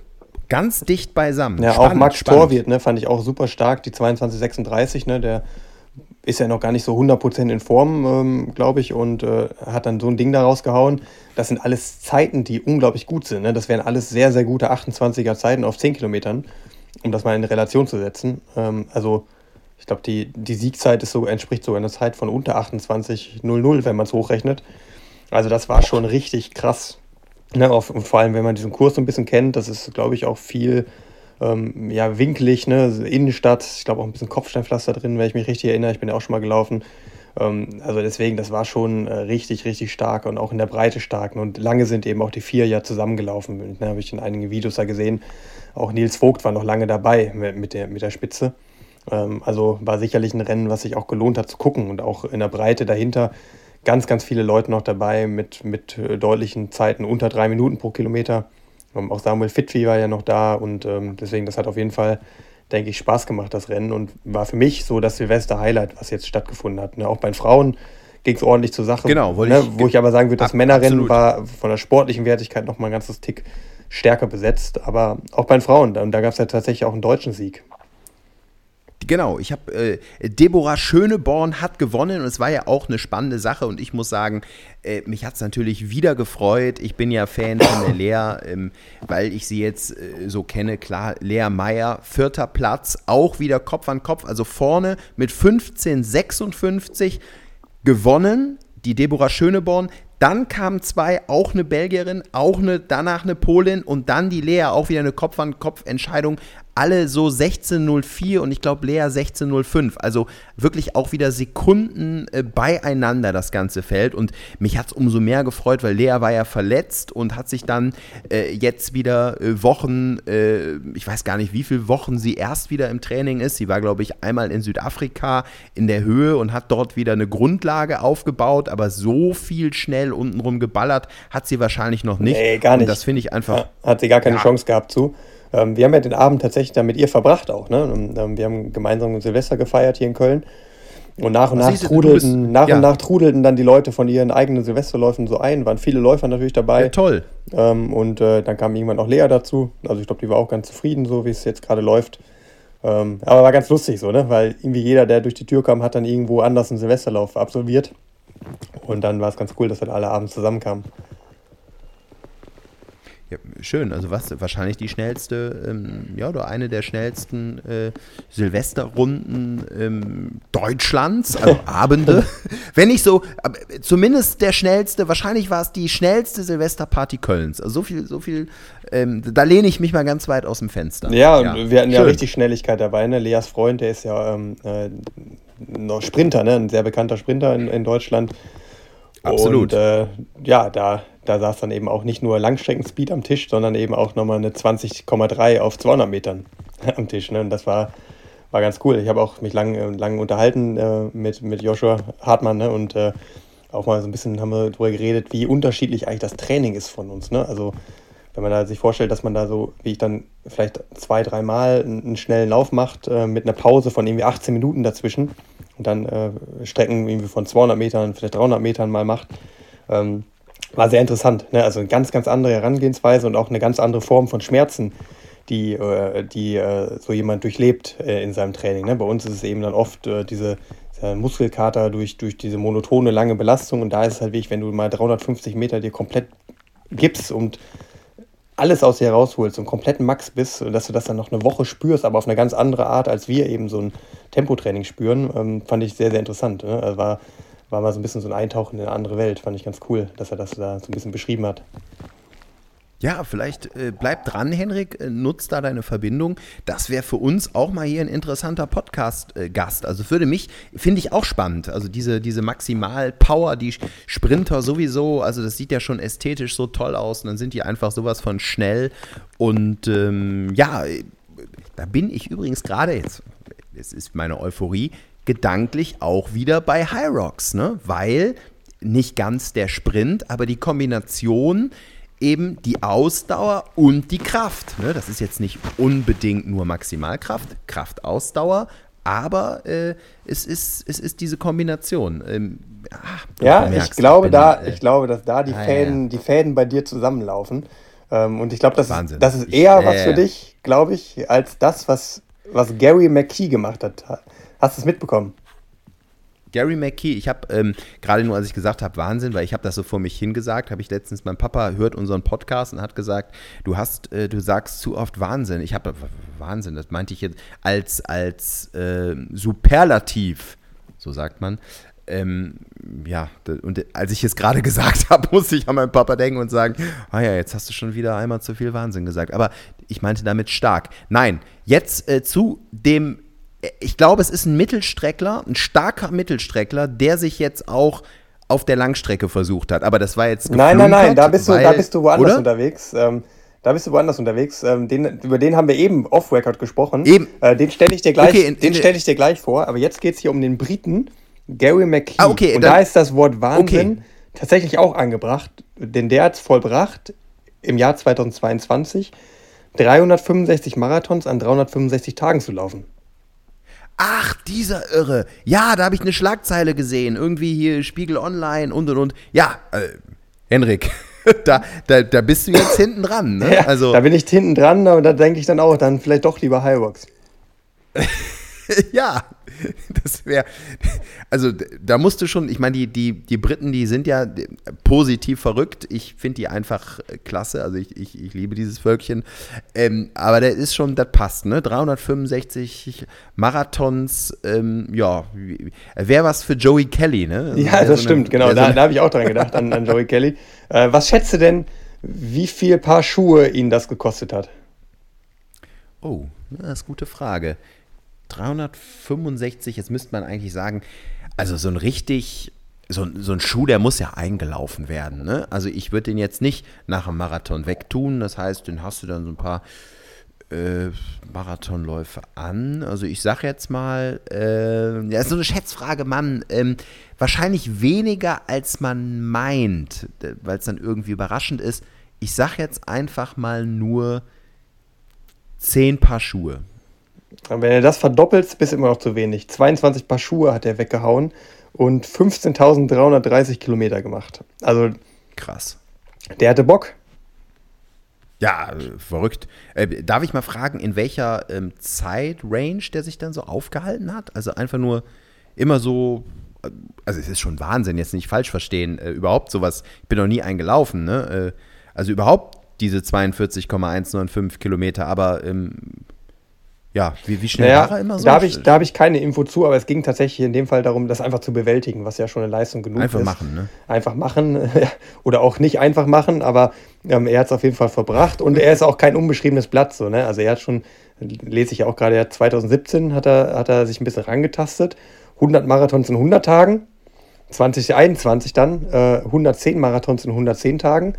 ganz dicht beisammen. Ja, spannend, auch Max spannend. Torwirt, ne, fand ich auch super stark, die 2236, ne, der ist ja noch gar nicht so 100% in Form, ähm, glaube ich, und äh, hat dann so ein Ding da rausgehauen. Das sind alles Zeiten, die unglaublich gut sind. Ne? Das wären alles sehr, sehr gute 28er Zeiten auf 10 Kilometern, um das mal in Relation zu setzen. Ähm, also, ich glaube, die, die Siegzeit ist so, entspricht sogar einer Zeit von unter 28,00, wenn man es hochrechnet. Also, das war schon richtig krass. Ne, auf, vor allem, wenn man diesen Kurs so ein bisschen kennt, das ist, glaube ich, auch viel ähm, ja, winklig, ne? Innenstadt, ich glaube auch ein bisschen Kopfsteinpflaster drin, wenn ich mich richtig erinnere, ich bin ja auch schon mal gelaufen. Ähm, also deswegen, das war schon äh, richtig, richtig stark und auch in der Breite stark. Und lange sind eben auch die vier ja zusammengelaufen. Ne, Habe ich in einigen Videos da gesehen. Auch Nils Vogt war noch lange dabei mit, mit, der, mit der Spitze. Ähm, also war sicherlich ein Rennen, was sich auch gelohnt hat zu gucken und auch in der Breite dahinter ganz, ganz viele Leute noch dabei mit, mit äh, deutlichen Zeiten unter drei Minuten pro Kilometer. Ähm, auch Samuel Fitwi war ja noch da und ähm, deswegen, das hat auf jeden Fall, denke ich, Spaß gemacht, das Rennen und war für mich so das Silvester-Highlight, was jetzt stattgefunden hat. Ne? Auch bei den Frauen ging es ordentlich zur Sache. Genau, ne? ich, wo ich aber sagen würde, das ab, Männerrennen absolut. war von der sportlichen Wertigkeit nochmal ein ganzes Tick stärker besetzt, aber auch bei den Frauen, da, da gab es ja tatsächlich auch einen deutschen Sieg. Genau, ich habe äh, Deborah Schöneborn hat gewonnen und es war ja auch eine spannende Sache und ich muss sagen, äh, mich hat es natürlich wieder gefreut. Ich bin ja Fan von der Lea, ähm, weil ich sie jetzt äh, so kenne. Klar, Lea Meyer, vierter Platz, auch wieder Kopf an Kopf, also vorne mit 15,56 gewonnen. Die Deborah Schöneborn, dann kamen zwei, auch eine Belgierin, auch eine, danach eine Polin und dann die Lea, auch wieder eine Kopf-an-Kopf-Entscheidung alle so 16.04 und ich glaube Lea 16.05. Also wirklich auch wieder Sekunden äh, beieinander das ganze Feld. Und mich hat es umso mehr gefreut, weil Lea war ja verletzt und hat sich dann äh, jetzt wieder äh, Wochen, äh, ich weiß gar nicht, wie viele Wochen sie erst wieder im Training ist. Sie war, glaube ich, einmal in Südafrika in der Höhe und hat dort wieder eine Grundlage aufgebaut, aber so viel schnell untenrum geballert hat sie wahrscheinlich noch nicht. Nee, gar nicht. Und das finde ich einfach. Ja, hat sie gar keine ja. Chance gehabt zu. Ähm, wir haben ja den Abend tatsächlich dann mit ihr verbracht auch. Ne? Und, ähm, wir haben gemeinsam Silvester gefeiert hier in Köln. Und nach und nach trudelten, bist, nach ja. und nach trudelten dann die Leute von ihren eigenen Silvesterläufen so ein. Waren viele Läufer natürlich dabei. Ja, toll. Ähm, und äh, dann kam irgendwann auch Lea dazu. Also ich glaube, die war auch ganz zufrieden, so wie es jetzt gerade läuft. Ähm, aber war ganz lustig so, ne? Weil irgendwie jeder, der durch die Tür kam, hat dann irgendwo anders einen Silvesterlauf absolviert. Und dann war es ganz cool, dass dann alle abends zusammenkamen. Ja, schön, also was wahrscheinlich die schnellste, ähm, ja, oder eine der schnellsten äh, Silvesterrunden ähm, Deutschlands, also Abende. Wenn nicht so, zumindest der schnellste, wahrscheinlich war es die schnellste Silvesterparty Kölns. Also so viel, so viel, ähm, da lehne ich mich mal ganz weit aus dem Fenster. Ja, ja. wir hatten schön. ja richtig Schnelligkeit dabei. Ne? Leas Freund, der ist ja ähm, äh, noch Sprinter, ne? ein sehr bekannter Sprinter in, in Deutschland. Absolut. Und äh, ja, da da saß dann eben auch nicht nur Langstreckenspeed am Tisch, sondern eben auch nochmal eine 20,3 auf 200 Metern am Tisch. Ne? Und das war, war ganz cool. Ich habe auch mich lang, äh, lang unterhalten äh, mit, mit Joshua Hartmann ne? und äh, auch mal so ein bisschen haben wir darüber geredet, wie unterschiedlich eigentlich das Training ist von uns. Ne? Also wenn man da sich vorstellt, dass man da so, wie ich dann vielleicht zwei, dreimal einen schnellen Lauf macht, äh, mit einer Pause von irgendwie 18 Minuten dazwischen und dann äh, Strecken irgendwie von 200 Metern, vielleicht 300 Metern mal macht, ähm, war sehr interessant. Ne? Also eine ganz, ganz andere Herangehensweise und auch eine ganz andere Form von Schmerzen, die, äh, die äh, so jemand durchlebt äh, in seinem Training. Ne? Bei uns ist es eben dann oft äh, diese Muskelkater durch, durch diese monotone, lange Belastung. Und da ist es halt wichtig, wenn du mal 350 Meter dir komplett gibst und alles aus dir herausholst, so einen kompletten Max bist, dass du das dann noch eine Woche spürst, aber auf eine ganz andere Art, als wir eben so ein Tempotraining spüren, ähm, fand ich sehr, sehr interessant. Ne? Also war, war mal so ein bisschen so ein Eintauchen in eine andere Welt, fand ich ganz cool, dass er das da so ein bisschen beschrieben hat. Ja, vielleicht äh, bleib dran, Henrik, äh, nutzt da deine Verbindung. Das wäre für uns auch mal hier ein interessanter Podcast-Gast. Äh, also würde mich, finde ich auch spannend. Also diese, diese Maximal-Power, die Sprinter sowieso, also das sieht ja schon ästhetisch so toll aus und dann sind die einfach sowas von schnell. Und ähm, ja, da bin ich übrigens gerade jetzt, es ist meine Euphorie, gedanklich auch wieder bei High Rocks, ne? Weil nicht ganz der Sprint, aber die Kombination eben die Ausdauer und die Kraft. Ne? Das ist jetzt nicht unbedingt nur Maximalkraft, Kraftausdauer, aber äh, es, ist, es ist diese Kombination. Ähm, ach, ja, merkst, ich glaube, ich da, äh, ich glaube, dass da die, ah, Fäden, ja. die Fäden bei dir zusammenlaufen. Ähm, und ich glaube, das, ist, das ist eher ich, äh, was für dich, glaube ich, als das, was, was Gary McKee gemacht hat. Hast du es mitbekommen? Gary McKee, ich habe ähm, gerade nur, als ich gesagt habe, Wahnsinn, weil ich habe das so vor mich hingesagt, habe ich letztens, mein Papa hört unseren Podcast und hat gesagt, du hast, äh, du sagst zu oft Wahnsinn. Ich habe Wahnsinn, das meinte ich jetzt als als äh, Superlativ, so sagt man. Ähm, ja, und als ich es gerade gesagt habe, musste ich an meinen Papa denken und sagen, ah ja, jetzt hast du schon wieder einmal zu viel Wahnsinn gesagt. Aber ich meinte damit stark. Nein, jetzt äh, zu dem ich glaube, es ist ein Mittelstreckler, ein starker Mittelstreckler, der sich jetzt auch auf der Langstrecke versucht hat. Aber das war jetzt. Nein, nein, nein, da bist, weil, du, da bist du woanders oder? unterwegs. Ähm, da bist du woanders unterwegs. Ähm, den, über den haben wir eben off-Record gesprochen. Eben. Äh, den stelle ich, dir gleich, okay, stell ich dir gleich vor. Aber jetzt geht es hier um den Briten, Gary McKee. Ah, okay, Und dann, da ist das Wort Wahnsinn okay. tatsächlich auch angebracht. Denn der hat es vollbracht im Jahr 2022, 365 Marathons an 365 Tagen zu laufen. Ach, dieser Irre. Ja, da habe ich eine Schlagzeile gesehen. Irgendwie hier Spiegel Online und und und. Ja, äh, Henrik, da, da, da bist du jetzt hinten dran. Ne? Ja, also, da bin ich hinten dran, aber da denke ich dann auch, dann vielleicht doch lieber Highbox. ja, das wäre, also da musst du schon, ich meine, die, die, die Briten, die sind ja positiv verrückt. Ich finde die einfach klasse, also ich, ich, ich liebe dieses Völkchen. Ähm, aber der ist schon, das passt, ne? 365 Marathons, ähm, ja, wäre was für Joey Kelly, ne? Ja, das so stimmt, eine, genau, da, so da habe ich auch dran gedacht, an, an Joey Kelly. Äh, was schätzt du denn, wie viel Paar Schuhe ihn das gekostet hat? Oh, das ist eine gute Frage. 365, jetzt müsste man eigentlich sagen, also so ein richtig, so, so ein Schuh, der muss ja eingelaufen werden. Ne? Also ich würde den jetzt nicht nach dem Marathon wegtun. Das heißt, den hast du dann so ein paar äh, Marathonläufe an. Also ich sag jetzt mal, äh, ja, ist so eine Schätzfrage, Mann. Ähm, wahrscheinlich weniger als man meint, weil es dann irgendwie überraschend ist. Ich sag jetzt einfach mal nur zehn Paar Schuhe. Wenn er das verdoppelt, bist du immer noch zu wenig. 22 Paar Schuhe hat er weggehauen und 15.330 Kilometer gemacht. Also krass. Der hatte Bock. Ja, verrückt. Äh, darf ich mal fragen, in welcher ähm, Zeitrange der sich dann so aufgehalten hat? Also einfach nur immer so, äh, also es ist schon Wahnsinn, jetzt nicht falsch verstehen, äh, überhaupt sowas, ich bin noch nie eingelaufen, ne? Äh, also überhaupt diese 42,195 Kilometer, aber ähm, ja, wie, wie schnell naja, war er immer so? Da habe ich, hab ich keine Info zu, aber es ging tatsächlich in dem Fall darum, das einfach zu bewältigen, was ja schon eine Leistung genug einfach ist. Einfach machen, ne? Einfach machen oder auch nicht einfach machen, aber ähm, er hat es auf jeden Fall verbracht und er ist auch kein unbeschriebenes Blatt. So, ne? Also er hat schon, lese ich ja auch gerade, er 2017 hat er, hat er sich ein bisschen rangetastet. 100 Marathons in 100 Tagen, 2021 dann äh, 110 Marathons in 110 Tagen.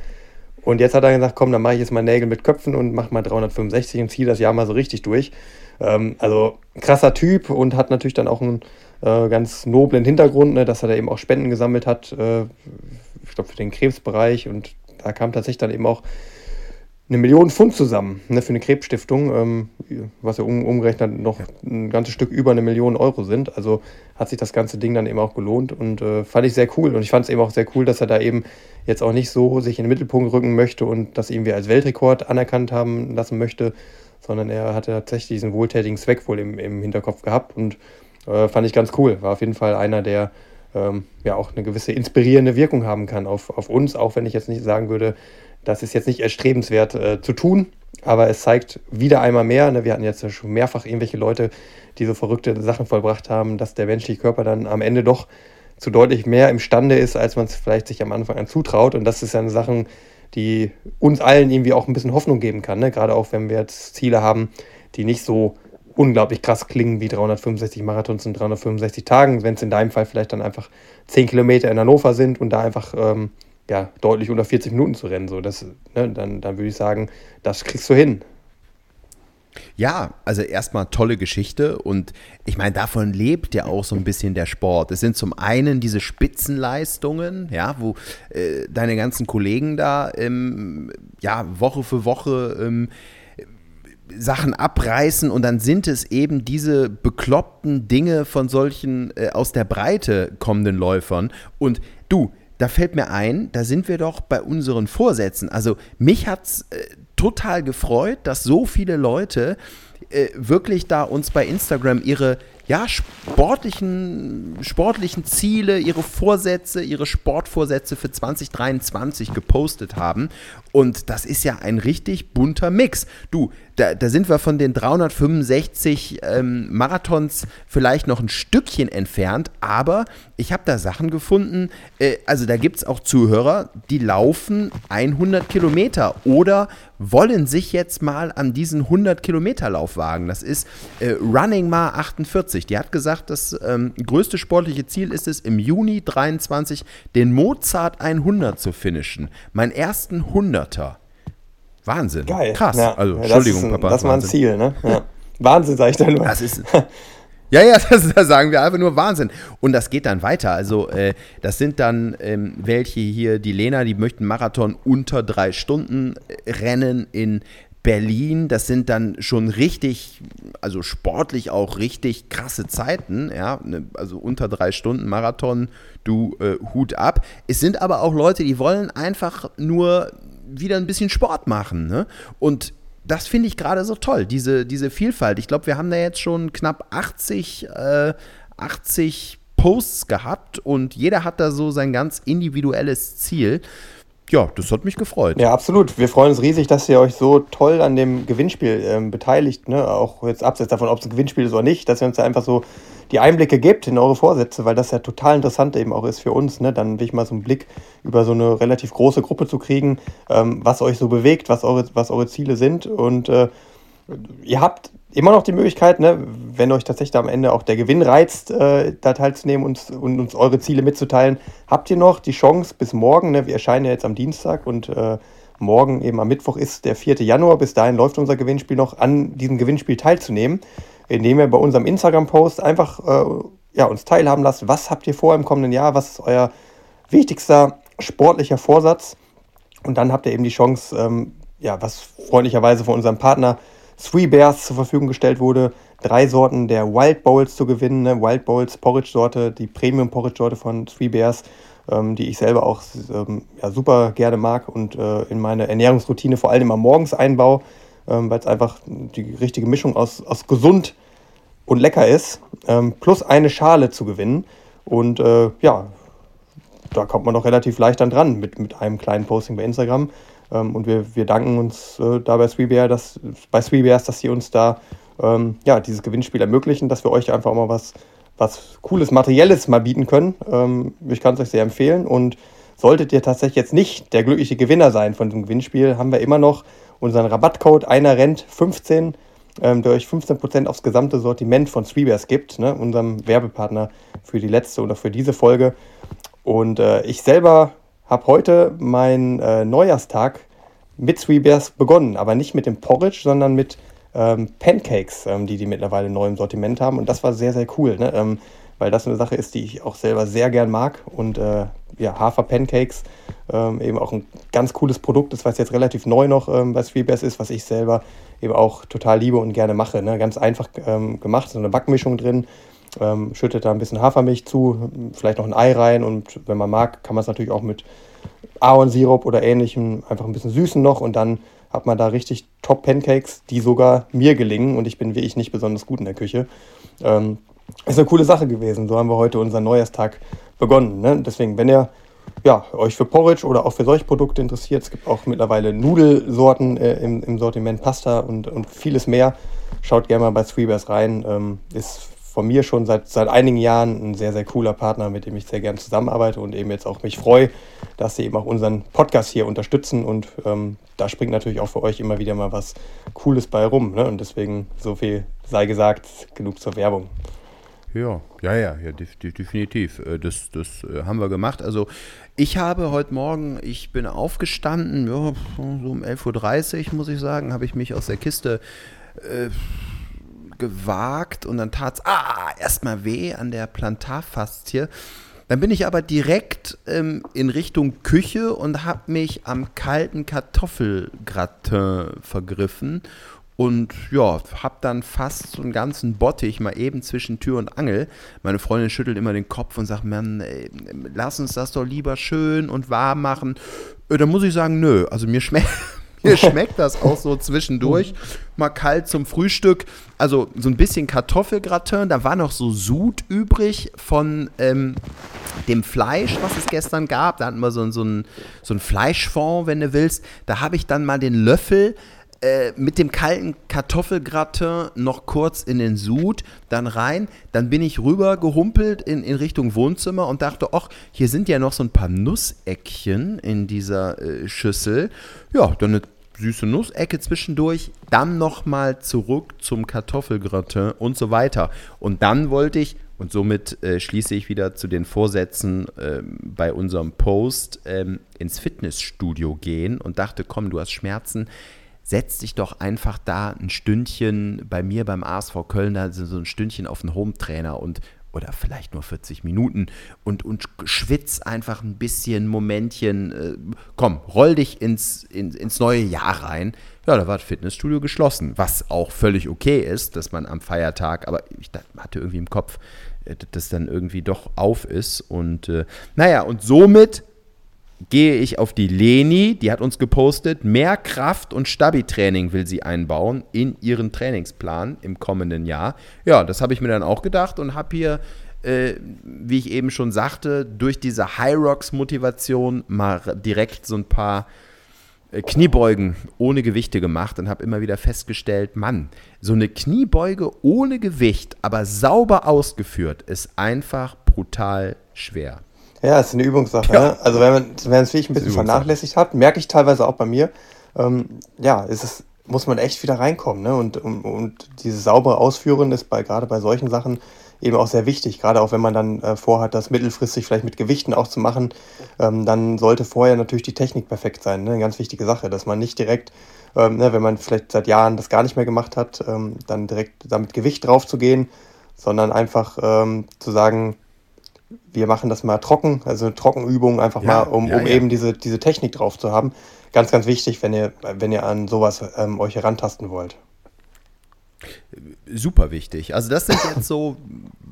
Und jetzt hat er gesagt, komm, dann mache ich jetzt mal Nägel mit Köpfen und mache mal 365 und ziehe das Jahr mal so richtig durch. Ähm, also krasser Typ und hat natürlich dann auch einen äh, ganz noblen Hintergrund, ne, dass er da eben auch Spenden gesammelt hat, äh, ich glaube für den Krebsbereich und da kam tatsächlich dann eben auch eine Million Pfund zusammen ne, für eine Krebsstiftung, ähm, was ja um, umgerechnet noch ein ganzes Stück über eine Million Euro sind. Also hat sich das ganze Ding dann eben auch gelohnt und äh, fand ich sehr cool. Und ich fand es eben auch sehr cool, dass er da eben jetzt auch nicht so sich in den Mittelpunkt rücken möchte und das irgendwie als Weltrekord anerkannt haben lassen möchte, sondern er hatte tatsächlich diesen wohltätigen Zweck wohl im, im Hinterkopf gehabt und äh, fand ich ganz cool. War auf jeden Fall einer der ähm, ja auch eine gewisse inspirierende Wirkung haben kann auf, auf uns, auch wenn ich jetzt nicht sagen würde, das ist jetzt nicht erstrebenswert äh, zu tun, aber es zeigt wieder einmal mehr, ne, wir hatten jetzt schon mehrfach irgendwelche Leute, die so verrückte Sachen vollbracht haben, dass der menschliche Körper dann am Ende doch zu deutlich mehr imstande ist, als man es vielleicht sich am Anfang an zutraut. Und das ist ja eine Sache, die uns allen irgendwie auch ein bisschen Hoffnung geben kann. Ne? Gerade auch, wenn wir jetzt Ziele haben, die nicht so unglaublich krass klingen wie 365 Marathons in 365 Tagen, wenn es in deinem Fall vielleicht dann einfach 10 Kilometer in Hannover sind und da einfach ähm, ja, deutlich unter 40 Minuten zu rennen. So, das, ne, dann, dann würde ich sagen, das kriegst du hin. Ja, also erstmal tolle Geschichte und ich meine, davon lebt ja auch so ein bisschen der Sport. Es sind zum einen diese Spitzenleistungen, ja, wo äh, deine ganzen Kollegen da ähm, ja, Woche für Woche ähm, Sachen abreißen und dann sind es eben diese bekloppten Dinge von solchen äh, aus der Breite kommenden Läufern und du, da fällt mir ein, da sind wir doch bei unseren Vorsätzen. Also mich hat es äh, total gefreut, dass so viele Leute äh, wirklich da uns bei Instagram ihre ja, sportlichen, sportlichen Ziele, ihre Vorsätze, ihre Sportvorsätze für 2023 gepostet haben. Und das ist ja ein richtig bunter Mix. Du, da, da sind wir von den 365 ähm, Marathons vielleicht noch ein Stückchen entfernt, aber ich habe da Sachen gefunden, äh, also da gibt es auch Zuhörer, die laufen 100 Kilometer oder wollen sich jetzt mal an diesen 100 Kilometer Lauf wagen. Das ist äh, Running Ma 48. Die hat gesagt, das ähm, größte sportliche Ziel ist es, im Juni 23 den Mozart 100 zu finishen. Meinen ersten 100er. Wahnsinn. Geil. Krass. Ja, also, Entschuldigung, Papa. Das war ein Ziel, ne? Ja. Wahnsinn, sag ich dann nur. Das ist. Ja, ja, das, das, sagen wir einfach nur Wahnsinn. Und das geht dann weiter. Also, äh, das sind dann ähm, welche hier, die Lena, die möchten Marathon unter drei Stunden äh, rennen in Berlin. Das sind dann schon richtig, also sportlich auch richtig krasse Zeiten. Ja, ne, also unter drei Stunden Marathon, du äh, Hut ab. Es sind aber auch Leute, die wollen einfach nur wieder ein bisschen Sport machen. Ne? Und das finde ich gerade so toll, diese, diese Vielfalt. Ich glaube, wir haben da jetzt schon knapp 80, äh, 80 Posts gehabt und jeder hat da so sein ganz individuelles Ziel. Ja, das hat mich gefreut. Ja, absolut. Wir freuen uns riesig, dass ihr euch so toll an dem Gewinnspiel ähm, beteiligt. Ne? Auch jetzt abseits davon, ob es ein Gewinnspiel ist oder nicht, dass ihr uns da einfach so die Einblicke gebt in eure Vorsätze, weil das ja total interessant eben auch ist für uns, ne? dann wirklich mal so einen Blick über so eine relativ große Gruppe zu kriegen, ähm, was euch so bewegt, was eure, was eure Ziele sind. Und äh, ihr habt immer noch die Möglichkeit, ne, wenn euch tatsächlich am Ende auch der Gewinn reizt, äh, da teilzunehmen und, und, uns eure Ziele mitzuteilen, habt ihr noch die Chance bis morgen, ne, wir erscheinen ja jetzt am Dienstag und äh, morgen eben am Mittwoch ist der 4. Januar, bis dahin läuft unser Gewinnspiel noch, an diesem Gewinnspiel teilzunehmen indem ihr bei unserem Instagram-Post einfach äh, ja, uns teilhaben lasst, was habt ihr vor im kommenden Jahr, was ist euer wichtigster sportlicher Vorsatz. Und dann habt ihr eben die Chance, ähm, ja, was freundlicherweise von unserem Partner Three Bears zur Verfügung gestellt wurde, drei Sorten der Wild Bowls zu gewinnen. Ne? Wild Bowls Porridge-Sorte, die Premium Porridge-Sorte von Three Bears, ähm, die ich selber auch ähm, ja, super gerne mag und äh, in meine Ernährungsroutine vor allem am Morgens einbaue ähm, weil es einfach die richtige Mischung aus, aus gesund und lecker ist, ähm, plus eine Schale zu gewinnen. Und äh, ja, da kommt man doch relativ leicht dann dran mit, mit einem kleinen Posting bei Instagram. Ähm, und wir, wir danken uns äh, da bei Sweebear, dass, bei Sweebears, dass sie uns da ähm, ja, dieses Gewinnspiel ermöglichen, dass wir euch einfach mal was, was Cooles, Materielles mal bieten können. Ähm, ich kann es euch sehr empfehlen. Und solltet ihr tatsächlich jetzt nicht der glückliche Gewinner sein von dem Gewinnspiel, haben wir immer noch unseren Rabattcode einer rennt 15, ähm, der euch 15% aufs gesamte Sortiment von Sweebears gibt, ne, unserem Werbepartner für die letzte oder für diese Folge. Und äh, ich selber habe heute meinen äh, Neujahrstag mit Sweebears begonnen, aber nicht mit dem Porridge, sondern mit ähm, Pancakes, ähm, die die mittlerweile neu im Sortiment haben. Und das war sehr, sehr cool, ne? Ähm, weil das eine Sache ist, die ich auch selber sehr gern mag. Und äh, ja, Hafer-Pancakes, ähm, eben auch ein ganz cooles Produkt ist, was jetzt relativ neu noch ähm, bei Sweetbass ist, was ich selber eben auch total liebe und gerne mache. Ne? Ganz einfach ähm, gemacht, so eine Backmischung drin, ähm, schüttet da ein bisschen Hafermilch zu, vielleicht noch ein Ei rein und wenn man mag, kann man es natürlich auch mit Ahornsirup oder ähnlichem einfach ein bisschen süßen noch und dann hat man da richtig Top-Pancakes, die sogar mir gelingen und ich bin wie ich nicht besonders gut in der Küche. Ähm, ist eine coole Sache gewesen. So haben wir heute unseren Neujahrstag begonnen. Ne? Deswegen, wenn ihr ja, euch für Porridge oder auch für solche Produkte interessiert, es gibt auch mittlerweile Nudelsorten äh, im, im, Sortiment, Pasta und, und vieles mehr. Schaut gerne mal bei Sweebers rein. Ähm, ist von mir schon seit, seit einigen Jahren ein sehr, sehr cooler Partner, mit dem ich sehr gerne zusammenarbeite und eben jetzt auch mich freue, dass sie eben auch unseren Podcast hier unterstützen. Und ähm, da springt natürlich auch für euch immer wieder mal was Cooles bei rum. Ne? Und deswegen so viel sei gesagt, genug zur Werbung. Ja, ja, ja, ja definitiv. Äh, das, das äh, haben wir gemacht. Also ich habe heute Morgen, ich bin aufgestanden, ja, so um 11.30 Uhr, muss ich sagen, habe ich mich aus der Kiste äh, gewagt und dann tat es ah, erstmal weh an der Plantarfaszie. Dann bin ich aber direkt ähm, in Richtung Küche und habe mich am kalten Kartoffelgratin vergriffen und ja, hab dann fast so einen ganzen Bottich mal eben zwischen Tür und Angel. Meine Freundin schüttelt immer den Kopf und sagt, Mann, ey, lass uns das doch lieber schön und warm machen. Äh, da muss ich sagen, nö, also mir schmeckt, mir schmeckt das auch so zwischendurch. Mal kalt zum Frühstück. Also so ein bisschen Kartoffelgratin. Da war noch so Sud übrig von ähm, dem Fleisch, was es gestern gab. Da hatten wir so, so, ein, so ein Fleischfond, wenn du willst. Da habe ich dann mal den Löffel äh, mit dem kalten Kartoffelgratin noch kurz in den Sud, dann rein. Dann bin ich rüber gehumpelt in, in Richtung Wohnzimmer und dachte, ach, hier sind ja noch so ein paar Nusseckchen in dieser äh, Schüssel. Ja, dann eine süße Nussecke zwischendurch, dann nochmal zurück zum Kartoffelgratin und so weiter. Und dann wollte ich, und somit äh, schließe ich wieder zu den Vorsätzen äh, bei unserem Post, ähm, ins Fitnessstudio gehen und dachte, komm, du hast Schmerzen setz dich doch einfach da ein Stündchen bei mir beim ASV Köln, da so ein Stündchen auf den Home-Trainer und oder vielleicht nur 40 Minuten und, und schwitz einfach ein bisschen, Momentchen. Äh, komm, roll dich ins, in, ins neue Jahr rein. Ja, da war das Fitnessstudio geschlossen, was auch völlig okay ist, dass man am Feiertag, aber ich hatte irgendwie im Kopf, äh, dass das dann irgendwie doch auf ist. Und äh, naja, und somit gehe ich auf die Leni, die hat uns gepostet, mehr Kraft- und Stabi-Training will sie einbauen in ihren Trainingsplan im kommenden Jahr. Ja, das habe ich mir dann auch gedacht und habe hier, äh, wie ich eben schon sagte, durch diese High Rocks-Motivation mal direkt so ein paar äh, Kniebeugen ohne Gewichte gemacht und habe immer wieder festgestellt, Mann, so eine Kniebeuge ohne Gewicht, aber sauber ausgeführt, ist einfach brutal schwer. Ja, ist eine Übungssache. Ja. Ne? Also wenn man wenn es wirklich ein bisschen vernachlässigt hat, merke ich teilweise auch bei mir, ähm, ja, ist es, muss man echt wieder reinkommen. Ne? Und, und, und dieses saubere Ausführen ist bei gerade bei solchen Sachen eben auch sehr wichtig. Gerade auch wenn man dann äh, vorhat, das mittelfristig vielleicht mit Gewichten auch zu machen, ähm, dann sollte vorher natürlich die Technik perfekt sein. Ne? Eine ganz wichtige Sache, dass man nicht direkt, ähm, ne, wenn man vielleicht seit Jahren das gar nicht mehr gemacht hat, ähm, dann direkt damit Gewicht drauf zu gehen, sondern einfach ähm, zu sagen, wir machen das mal trocken, also eine Trockenübung einfach ja, mal, um, ja, um eben diese, diese Technik drauf zu haben. Ganz, ganz wichtig, wenn ihr, wenn ihr an sowas ähm, euch herantasten wollt. Super wichtig. Also das sind jetzt so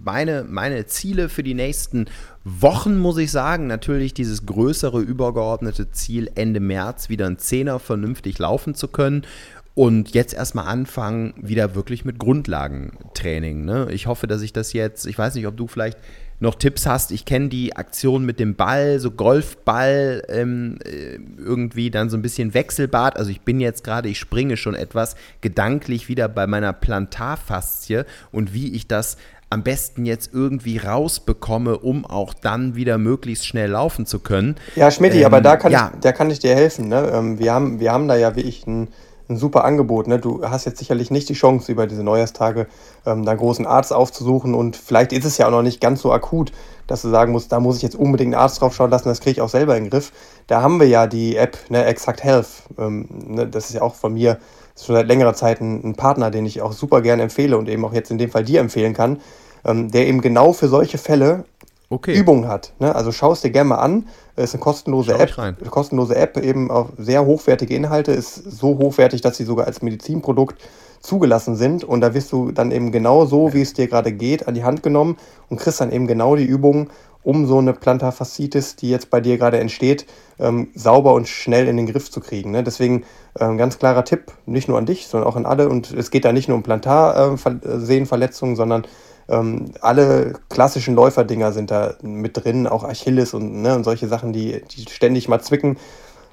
meine, meine Ziele für die nächsten Wochen, muss ich sagen. Natürlich dieses größere, übergeordnete Ziel, Ende März wieder ein Zehner vernünftig laufen zu können. Und jetzt erstmal anfangen, wieder wirklich mit Grundlagentraining. Ne? Ich hoffe, dass ich das jetzt, ich weiß nicht, ob du vielleicht noch Tipps hast. Ich kenne die Aktion mit dem Ball, so Golfball, ähm, äh, irgendwie dann so ein bisschen Wechselbad. Also ich bin jetzt gerade, ich springe schon etwas gedanklich wieder bei meiner Plantarfaszie und wie ich das am besten jetzt irgendwie rausbekomme, um auch dann wieder möglichst schnell laufen zu können. Ja, Schmidt, ähm, aber da kann, ja. ich, da kann ich dir helfen. Ne? Ähm, wir, haben, wir haben da ja wie ich ein ein super Angebot. Ne? Du hast jetzt sicherlich nicht die Chance, über diese Neujahrstage ähm, da großen Arzt aufzusuchen und vielleicht ist es ja auch noch nicht ganz so akut, dass du sagen musst, da muss ich jetzt unbedingt einen Arzt drauf schauen lassen, das kriege ich auch selber in den Griff. Da haben wir ja die App, ne, Exact Health. Ähm, ne, das ist ja auch von mir schon seit längerer Zeit ein, ein, Partner, den ich auch super gerne empfehle und eben auch jetzt in dem Fall dir empfehlen kann, ähm, der eben genau für solche Fälle okay. Übungen hat. Ne? Also schau es dir gerne mal an. Es ist eine kostenlose App. Kostenlose App, eben auch sehr hochwertige Inhalte, ist so hochwertig, dass sie sogar als Medizinprodukt zugelassen sind. Und da wirst du dann eben genau so, wie es dir gerade geht, an die Hand genommen und kriegst dann eben genau die Übungen, um so eine Plantarfaszitis, die jetzt bei dir gerade entsteht, ähm, sauber und schnell in den Griff zu kriegen. Ne? Deswegen ähm, ganz klarer Tipp, nicht nur an dich, sondern auch an alle. Und es geht da nicht nur um Plantarsehnenverletzungen, äh, sondern Ähm, alle klassischen Läuferdinger sind da mit drin, auch Achilles und, ne, und solche Sachen, die, die ständig mal zwicken.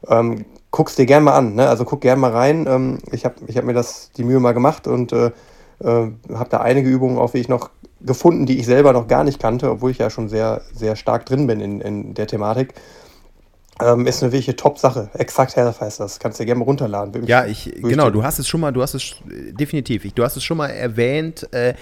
Ähm, guck's dir gern mal an, ne? also guck gern mal rein. Ähm, ich habe ich hab mir das die Mühe mal gemacht und äh, äh, habe da einige Übungen auch, wie ich noch gefunden, die ich selber noch gar nicht kannte, obwohl ich ja schon sehr, sehr stark drin bin in, in der Thematik. Ähm, ist eine wirkliche Top-Sache. Exakt Health heißt das. Kannst du dir gerne mal runterladen. Ja, ich, genau, du hast es schon mal, du hast es definitiv, ich, du hast es schon mal erwähnt. Äh,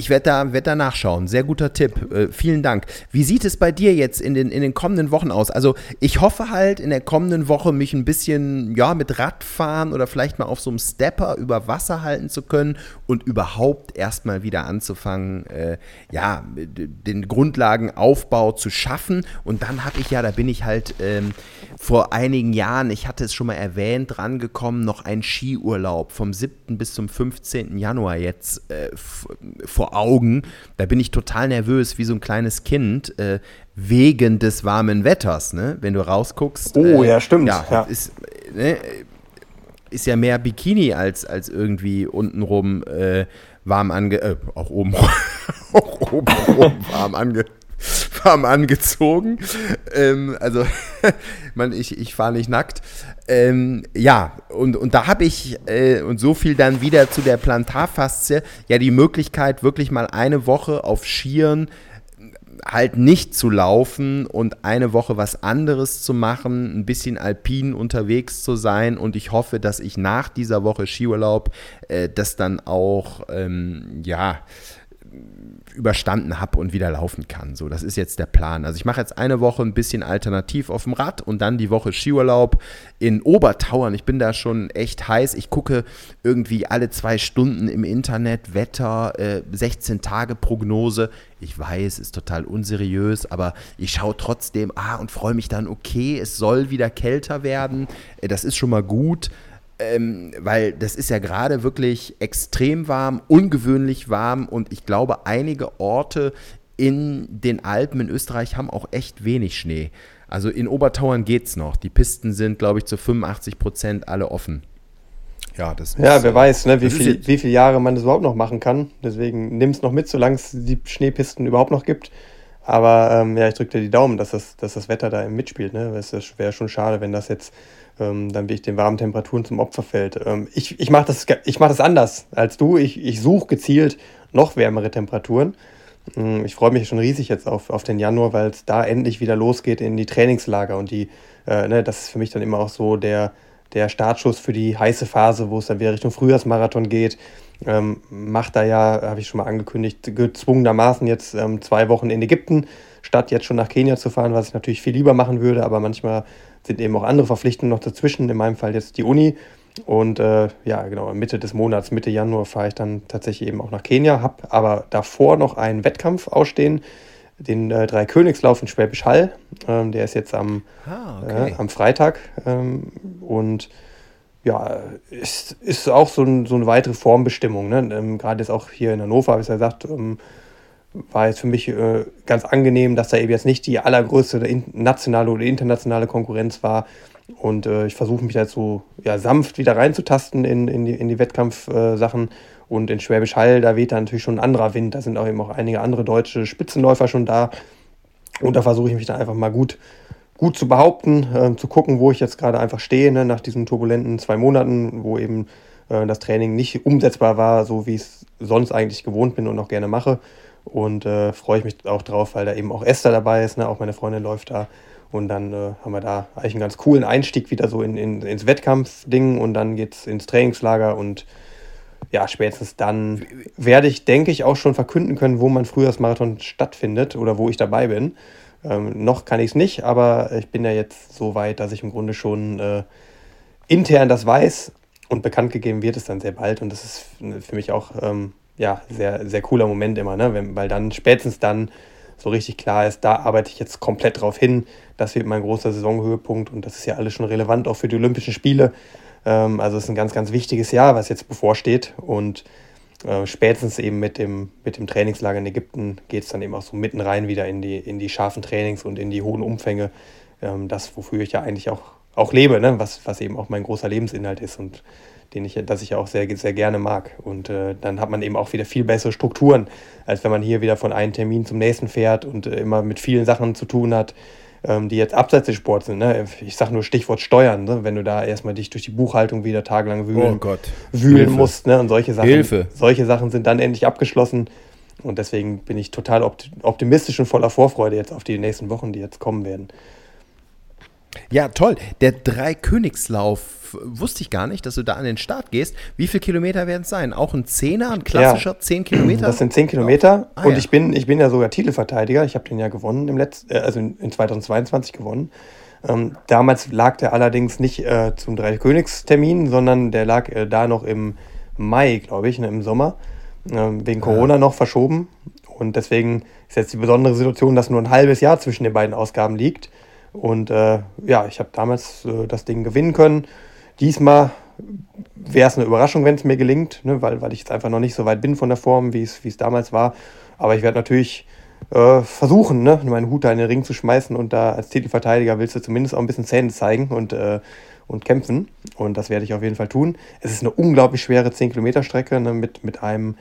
ich werde da, werd da nachschauen. Sehr guter Tipp. Äh, vielen Dank. Wie sieht es bei dir jetzt in den, in den kommenden Wochen aus? Also, ich hoffe halt in der kommenden Woche mich ein bisschen ja, mit Radfahren oder vielleicht mal auf so einem Stepper über Wasser halten zu können und überhaupt erstmal wieder anzufangen, äh, ja, den Grundlagenaufbau zu schaffen. Und dann habe ich ja, da bin ich halt ähm, vor einigen Jahren, ich hatte es schon mal erwähnt, rangekommen, noch einen Skiurlaub vom 7. bis zum 15. Januar jetzt äh, vor Augen. Da bin ich total nervös, wie so ein kleines Kind, äh, wegen des warmen Wetters, ne? Wenn du rausguckst. Oh, äh, ja, stimmt. Ja, ja. Ist, ne, ist ja mehr Bikini als, als irgendwie untenrum äh, warm ange... Äh, auch oben, auch oben warm ange warm angezogen. Ähm, also, man, ich, ich fahre nicht nackt. Ähm, ja, und, und da habe ich, äh, und so viel dann wieder zu der Plantarfaszie, ja die Möglichkeit, wirklich mal eine Woche auf Skiern halt nicht zu laufen und eine Woche was anderes zu machen, ein bisschen alpin unterwegs zu sein und ich hoffe, dass ich nach dieser Woche Skiurlaub äh, das dann auch, ähm, ja, überstanden habe und wieder laufen kann. So, das ist jetzt der Plan. Also ich mache jetzt eine Woche ein bisschen alternativ auf dem Rad und dann die Woche Skiurlaub in Obertauern. Ich bin da schon echt heiß. Ich gucke irgendwie alle zwei Stunden im Internet Wetter, äh, 16 Tage Prognose. Ich weiß, ist total unseriös, aber ich schaue trotzdem, ah, und freue mich dann, okay, es soll wieder kälter werden. Äh, das ist schon mal gut ähm, weil das ist ja gerade wirklich extrem warm, ungewöhnlich warm und ich glaube, einige Orte in den Alpen in Österreich haben auch echt wenig Schnee. Also in Obertauern geht es noch. Die Pisten sind, glaube ich, zu 85 Prozent alle offen. Ja, das ja ist, wer weiß, ne, wie, viel, wie viele Jahre man das überhaupt noch machen kann. Deswegen nimm es noch mit, solange es die Schneepisten überhaupt noch gibt. Aber ähm, ja, ich drücke dir die Daumen, dass das, dass das Wetter da mitspielt. Ne? Es wäre schon schade, wenn das jetzt ähm, dann wirklich den warmen Temperaturen zum Opfer fällt. Ähm, ich ich mache das, mach das anders als du. Ich, ich suche gezielt noch wärmere Temperaturen. Ähm, ich freue mich schon riesig jetzt auf, auf den Januar, weil es da endlich wieder losgeht in die Trainingslager. Und die, äh, ne, das ist für mich dann immer auch so der, der Startschuss für die heiße Phase, wo es dann wieder Richtung Frühjahrsmarathon geht. Ähm, macht da ja, habe ich schon mal angekündigt, gezwungenermaßen jetzt ähm, zwei Wochen in Ägypten, statt jetzt schon nach Kenia zu fahren, was ich natürlich viel lieber machen würde, aber manchmal sind eben auch andere Verpflichtungen noch dazwischen, in meinem Fall jetzt die Uni. Und äh, ja, genau, Mitte des Monats, Mitte Januar fahre ich dann tatsächlich eben auch nach Kenia, habe aber davor noch einen Wettkampf ausstehen, den äh, Dreikönigslauf in Schwäbisch Hall. Ähm, der ist jetzt am, ah, okay. äh, am Freitag. Ähm, und ja, ist, ist auch so, ein, so eine weitere Formbestimmung. Ne? Ähm, Gerade jetzt auch hier in Hannover, habe ich ja gesagt, ähm, war jetzt für mich äh, ganz angenehm, dass da eben jetzt nicht die allergrößte nationale oder internationale Konkurrenz war. Und äh, ich versuche mich halt so ja, sanft wieder reinzutasten in, in die, in die Wettkampfsachen. Und in Schwäbisch Hall, da weht da natürlich schon ein anderer Wind. Da sind auch eben auch einige andere deutsche Spitzenläufer schon da. Und da versuche ich mich dann einfach mal gut, gut zu behaupten, äh, zu gucken, wo ich jetzt gerade einfach stehe, ne, nach diesen turbulenten zwei Monaten, wo eben äh, das Training nicht umsetzbar war, so wie ich es sonst eigentlich gewohnt bin und auch gerne mache. Und äh, freue ich mich auch drauf, weil da eben auch Esther dabei ist, ne? auch meine Freundin läuft da. Und dann äh, haben wir da eigentlich einen ganz coolen Einstieg wieder so in, in, ins Wettkampfding und dann geht es ins Trainingslager und ja, spätestens dann werde ich, denke ich, auch schon verkünden können, wo mein Frühjahrsmarathon stattfindet oder wo ich dabei bin. Ähm, noch kann ich es nicht, aber ich bin ja jetzt so weit, dass ich im Grunde schon äh, intern das weiß und bekannt gegeben wird es dann sehr bald. Und das ist für mich auch ähm, ja, sehr, sehr cooler Moment immer, ne? Wenn, weil dann spätestens dann so richtig klar ist, da arbeite ich jetzt komplett drauf hin. Das wird mein großer Saisonhöhepunkt und das ist ja alles schon relevant auch für die Olympischen Spiele. Ähm, also es ist ein ganz, ganz wichtiges Jahr, was jetzt bevorsteht und äh, spätestens eben mit dem, mit dem Trainingslager in Ägypten geht es dann eben auch so mitten rein wieder in die, in die scharfen Trainings und in die hohen Umfänge. Ähm, das, wofür ich ja eigentlich auch, auch lebe, ne? was, was eben auch mein großer Lebensinhalt ist und den ich, das ich ja auch sehr, sehr gerne mag. Und äh, dann hat man eben auch wieder viel bessere Strukturen, als wenn man hier wieder von einem Termin zum nächsten fährt und äh, immer mit vielen Sachen zu tun hat, die jetzt abseits des Sports sind. Ne? Ich sage nur Stichwort Steuern, ne? wenn du da erstmal dich durch die Buchhaltung wieder tagelang wühlen, oh wühlen Hilfe. musst. Ne? Und solche Sachen, Hilfe. solche Sachen sind dann endlich abgeschlossen. Und deswegen bin ich total optimistisch und voller Vorfreude jetzt auf die nächsten Wochen, die jetzt kommen werden. Ja, toll. Der Dreikönigslauf wusste ich gar nicht, dass du da an den Start gehst. Wie viele Kilometer werden es sein? Auch ein Zehner, ein klassischer ja, 10 Kilometer? Das sind 10 Kilometer. Ah, und ja. ich, bin, ich bin ja sogar Titelverteidiger. Ich habe den ja gewonnen im letzten, äh, also in 2022 gewonnen. Ähm, damals lag der allerdings nicht äh, zum Dreikönigstermin, sondern der lag äh, da noch im Mai, glaube ich, ne, im Sommer. Ähm, wegen Corona ja. noch verschoben. Und deswegen ist jetzt die besondere Situation, dass nur ein halbes Jahr zwischen den beiden Ausgaben liegt. Und äh, ja, ich habe damals äh, das Ding gewinnen können. Diesmal wäre es eine Überraschung, wenn es mir gelingt, ne, weil, weil ich jetzt einfach noch nicht so weit bin von der Form, wie es damals war. Aber ich werde natürlich äh, versuchen, ne, meinen Hut da in den Ring zu schmeißen und da als Titelverteidiger willst du zumindest auch ein bisschen Zähne zeigen und, äh, und kämpfen. Und das werde ich auf jeden Fall tun. Es ist eine unglaublich schwere 10-Kilometer-Strecke ne, mit, mit einem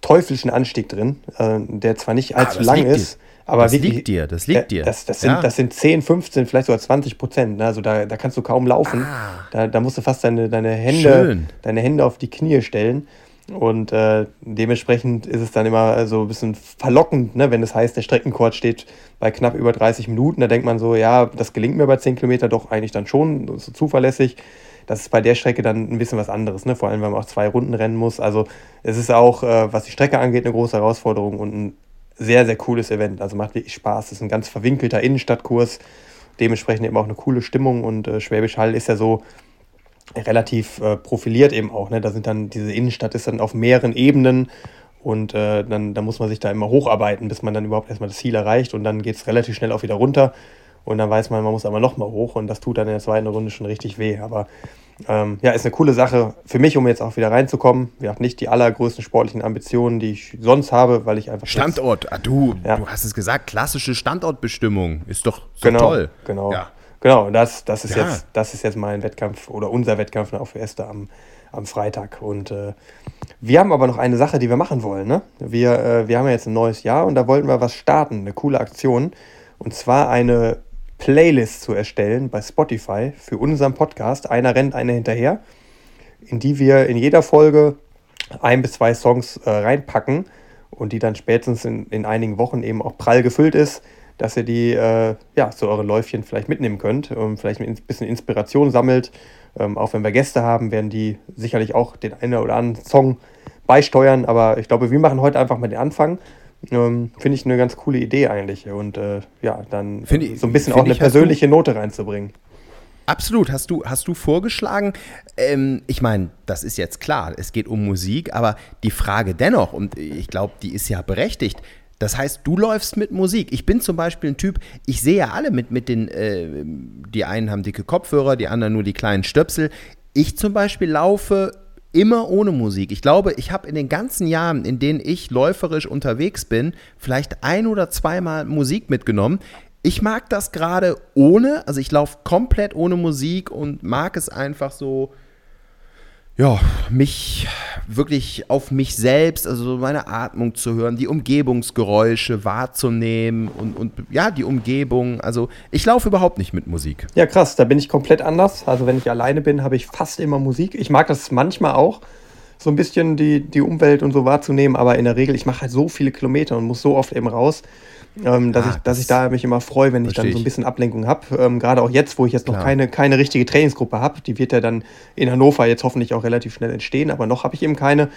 teuflischen Anstieg drin, äh, der zwar nicht ah, allzu ah, lang ist. Dir aber das wirklich, liegt dir, das liegt dir. Das, das, sind, ja. das sind 10, 15, vielleicht sogar 20 Prozent. Ne? Also da, da kannst du kaum laufen. Ah. Da, da musst du fast deine, deine, Hände, deine Hände auf die Knie stellen. Und äh, dementsprechend ist es dann immer so ein bisschen verlockend, ne? wenn es heißt, der Streckenkord steht bei knapp über 30 Minuten. Da denkt man so, ja, das gelingt mir bei 10 Kilometer doch eigentlich dann schon, so zuverlässig. Das ist bei der Strecke dann ein bisschen was anderes, ne? vor allem, wenn man auch zwei Runden rennen muss. Also es ist auch, äh, was die Strecke angeht, eine große Herausforderung und ein sehr, sehr cooles Event. Also macht wirklich Spaß. Das ist ein ganz verwinkelter Innenstadtkurs. Dementsprechend eben auch eine coole Stimmung. Und äh, Schwäbisch Hall ist ja so relativ äh, profiliert eben auch. Ne? Da sind dann, diese Innenstadt ist dann auf mehreren Ebenen. Und äh, dann, dann muss man sich da immer hocharbeiten, bis man dann überhaupt erstmal das Ziel erreicht. Und dann geht es relativ schnell auch wieder runter. Und dann weiß man, man muss aber nochmal hoch. Und das tut dann in der zweiten Runde schon richtig weh. Aber ähm, ja, ist eine coole Sache für mich, um jetzt auch wieder reinzukommen. Wir haben nicht die allergrößten sportlichen Ambitionen, die ich sonst habe, weil ich einfach. Standort, ah, du, ja. du hast es gesagt, klassische Standortbestimmung ist doch so genau, toll. Genau, ja. genau. Das, das, ist ja. jetzt, das ist jetzt mein Wettkampf oder unser Wettkampf auf Esther am, am Freitag. Und äh, wir haben aber noch eine Sache, die wir machen wollen. Ne? Wir, äh, wir haben ja jetzt ein neues Jahr und da wollten wir was starten, eine coole Aktion. Und zwar eine Playlist zu erstellen bei Spotify für unseren Podcast. Einer rennt, einer hinterher, in die wir in jeder Folge ein bis zwei Songs äh, reinpacken und die dann spätestens in, in einigen Wochen eben auch prall gefüllt ist, dass ihr die äh, ja, zu euren Läufchen vielleicht mitnehmen könnt und vielleicht ein bisschen Inspiration sammelt. Ähm, auch wenn wir Gäste haben, werden die sicherlich auch den einen oder anderen Song beisteuern. Aber ich glaube, wir machen heute einfach mal den Anfang ähm, Finde ich eine ganz coole Idee eigentlich. Und äh, ja, dann ich, so ein bisschen auch eine persönliche Note reinzubringen. Absolut, hast du, hast du vorgeschlagen. Ähm, ich meine, das ist jetzt klar, es geht um Musik, aber die Frage dennoch, und ich glaube, die ist ja berechtigt, das heißt, du läufst mit Musik. Ich bin zum Beispiel ein Typ, ich sehe ja alle mit, mit den, äh, die einen haben dicke Kopfhörer, die anderen nur die kleinen Stöpsel. Ich zum Beispiel laufe immer ohne Musik. Ich glaube, ich habe in den ganzen Jahren, in denen ich läuferisch unterwegs bin, vielleicht ein oder zweimal Musik mitgenommen. Ich mag das gerade ohne, also ich laufe komplett ohne Musik und mag es einfach so, ja, mich wirklich auf mich selbst, also meine Atmung zu hören, die Umgebungsgeräusche wahrzunehmen und, und ja, die Umgebung. Also ich laufe überhaupt nicht mit Musik. Ja, krass, da bin ich komplett anders. Also wenn ich alleine bin, habe ich fast immer Musik. Ich mag das manchmal auch, so ein bisschen die, die Umwelt und so wahrzunehmen, aber in der Regel, ich mache halt so viele Kilometer und muss so oft eben raus ähm, dass, ah, ich, dass ich da mich immer freue, wenn ich dann so ein bisschen Ablenkung habe. Ähm, Gerade auch jetzt, wo ich jetzt noch keine, keine richtige Trainingsgruppe habe. Die wird ja dann in Hannover jetzt hoffentlich auch relativ schnell entstehen, aber noch habe ich eben keine.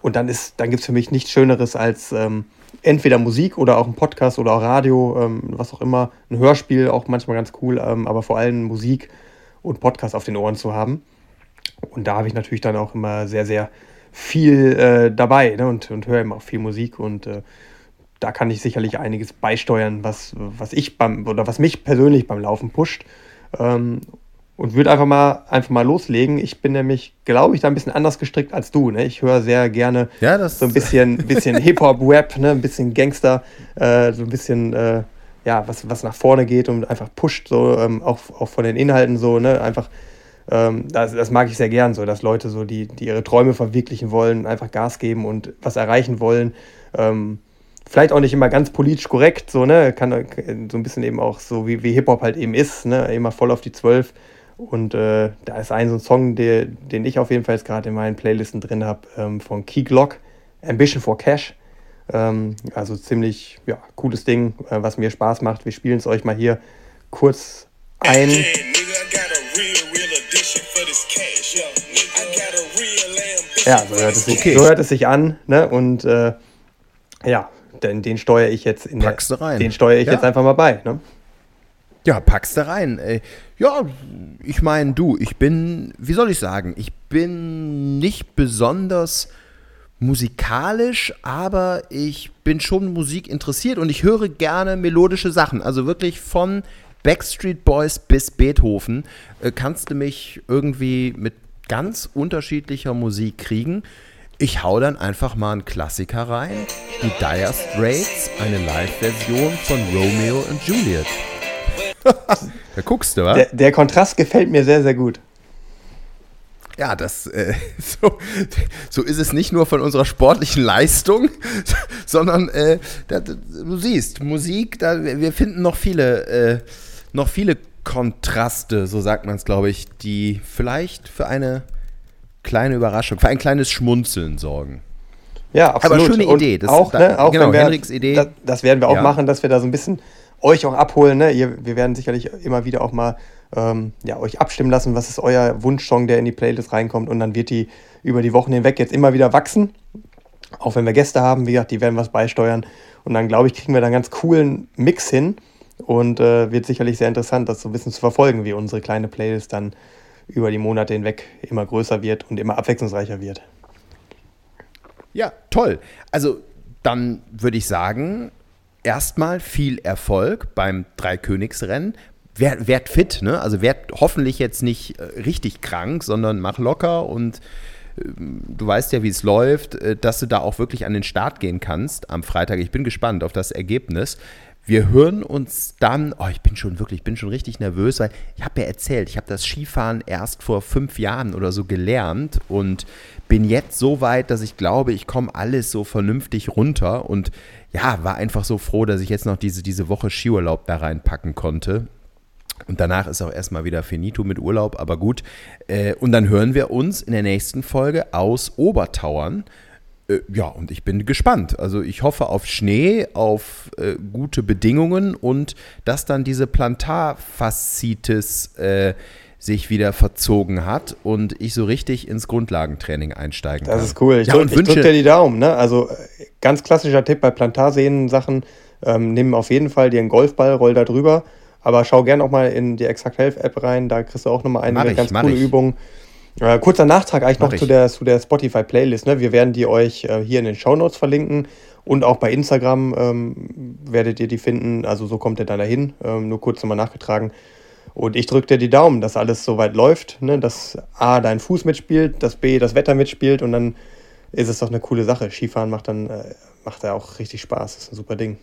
Und dann, dann gibt es für mich nichts Schöneres als ähm, entweder Musik oder auch ein Podcast oder auch Radio, ähm, was auch immer. Ein Hörspiel auch manchmal ganz cool, ähm, aber vor allem Musik und Podcast auf den Ohren zu haben. Und da habe ich natürlich dann auch immer sehr, sehr viel äh, dabei ne? und, und höre immer auch viel Musik und äh, da kann ich sicherlich einiges beisteuern, was, was ich beim oder was mich persönlich beim Laufen pusht. Ähm, und würde einfach mal einfach mal loslegen. Ich bin nämlich, glaube ich, da ein bisschen anders gestrickt als du. Ne? Ich höre sehr gerne ja, so ein bisschen, bisschen Hip-Hop-Rap, ne? ein bisschen Gangster, äh, so ein bisschen, äh, ja, was, was nach vorne geht und einfach pusht, so ähm, auch, auch von den Inhalten so, ne? einfach ähm, das, das, mag ich sehr gern, so dass Leute so, die, die ihre Träume verwirklichen wollen, einfach Gas geben und was erreichen wollen. Ähm, vielleicht auch nicht immer ganz politisch korrekt, so, ne? Kann so ein bisschen eben auch so, wie, wie Hip-Hop halt eben ist, ne? Immer voll auf die Zwölf. Und äh, da ist ein so ein Song, der, den ich auf jeden Fall jetzt gerade in meinen Playlisten drin habe, ähm, von Key Glock, Ambition for Cash. Ähm, also ziemlich ja, cooles Ding, äh, was mir Spaß macht. Wir spielen es euch mal hier kurz ein. Ja, so hört es sich, okay. so hört es sich an. Ne? Und äh, ja, den, den steuere ich jetzt in Packst der, rein. Den steuere ich ja. jetzt einfach mal bei. Ne? Ja, packst du rein. Ja, ich meine, du, ich bin, wie soll ich sagen, ich bin nicht besonders musikalisch, aber ich bin schon Musik interessiert und ich höre gerne melodische Sachen. Also wirklich von Backstreet Boys bis Beethoven äh, kannst du mich irgendwie mit ganz unterschiedlicher Musik kriegen. Ich hau dann einfach mal einen Klassiker rein. Die Dire Straits, eine Live-Version von Romeo und Juliet. da guckst du, wa? Der, der, Kontrast gefällt mir sehr, sehr gut. Ja, das äh, so, so, ist es nicht nur von unserer sportlichen Leistung, sondern äh, da, du siehst, Musik, da, wir finden noch viele, äh, noch viele Kontraste, so sagt man es, glaube ich, die vielleicht für eine kleine Überraschung, für ein kleines Schmunzeln sorgen. Ja, absolut. Aber schöne Idee. Das, auch, da, ne, auch genau, wir, Idee. Das, das, werden wir auch ja. machen, dass wir da so ein bisschen euch auch abholen. Ne? Ihr, wir werden sicherlich immer wieder auch mal ähm, ja, euch abstimmen lassen, was ist euer Wunschsong, der in die Playlist reinkommt. Und dann wird die über die Wochen hinweg jetzt immer wieder wachsen. Auch wenn wir Gäste haben, wie gesagt, die werden was beisteuern. Und dann, glaube ich, kriegen wir da einen ganz coolen Mix hin. Und äh, wird sicherlich sehr interessant, das so ein bisschen zu verfolgen, wie unsere kleine Playlist dann über die Monate hinweg immer größer wird und immer abwechslungsreicher wird. Ja, toll. Also dann würde ich sagen, erstmal viel Erfolg beim Dreikönigsrennen. Werd, werd fit, ne? Also werd hoffentlich jetzt nicht äh, richtig krank, sondern mach locker und äh, du weißt ja, wie es läuft, äh, dass du da auch wirklich an den Start gehen kannst am Freitag. Ich bin gespannt auf das Ergebnis. Wir hören uns dann, oh, ich bin schon wirklich, ich bin schon richtig nervös, weil ich habe ja erzählt, ich habe das Skifahren erst vor fünf Jahren oder so gelernt und bin jetzt so weit, dass ich glaube, ich komme alles so vernünftig runter und ja, war einfach so froh, dass ich jetzt noch diese, diese Woche Skiurlaub da reinpacken konnte. Und danach ist auch erstmal wieder finito mit Urlaub, aber gut. Äh, und dann hören wir uns in der nächsten Folge aus Obertauern. Äh, ja, und ich bin gespannt. Also ich hoffe auf Schnee, auf äh, gute Bedingungen und dass dann diese Plantarfaszitis äh, sich wieder verzogen hat und ich so richtig ins Grundlagentraining einsteigen kann. Das ist cool. Ich ja, drücke drück dir die Daumen. Ne? Also äh, ganz klassischer Tipp bei Plantarsehnen-Sachen. Ähm, nimm auf jeden Fall dir einen Golfball, roll da drüber. Aber schau gerne auch mal in die Exact Health App rein. Da kriegst du auch nochmal einige ich, ganz coole ich. Übungen. Äh, kurzer Nachtrag eigentlich mach noch zu der, zu der Spotify-Playlist. Ne? Wir werden die euch äh, hier in den Show Notes verlinken und auch bei Instagram ähm, werdet ihr die finden. Also so kommt ihr dann dahin. Ähm, nur kurz nochmal nachgetragen. Und ich drücke dir die Daumen, dass alles soweit läuft, ne? dass A, dein Fuß mitspielt, dass B, das Wetter mitspielt und dann ist es doch eine coole Sache. Skifahren macht dann äh, macht ja auch richtig Spaß. Das ist ein super Ding.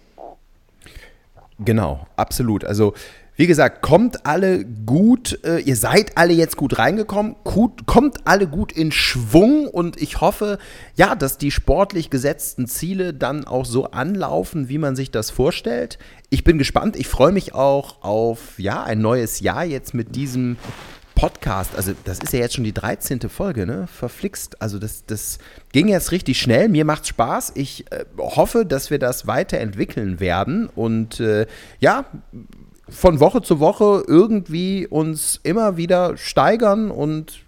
Genau, absolut. Also wie gesagt, kommt alle gut, äh, ihr seid alle jetzt gut reingekommen, gut, kommt alle gut in Schwung und ich hoffe, ja, dass die sportlich gesetzten Ziele dann auch so anlaufen, wie man sich das vorstellt. Ich bin gespannt, ich freue mich auch auf, ja, ein neues Jahr jetzt mit diesem Podcast, also das ist ja jetzt schon die 13. Folge, ne? Verflixt. Also das, das ging jetzt richtig schnell. Mir macht's Spaß. Ich äh, hoffe, dass wir das weiterentwickeln werden. Und äh, ja, von Woche zu Woche irgendwie uns immer wieder steigern und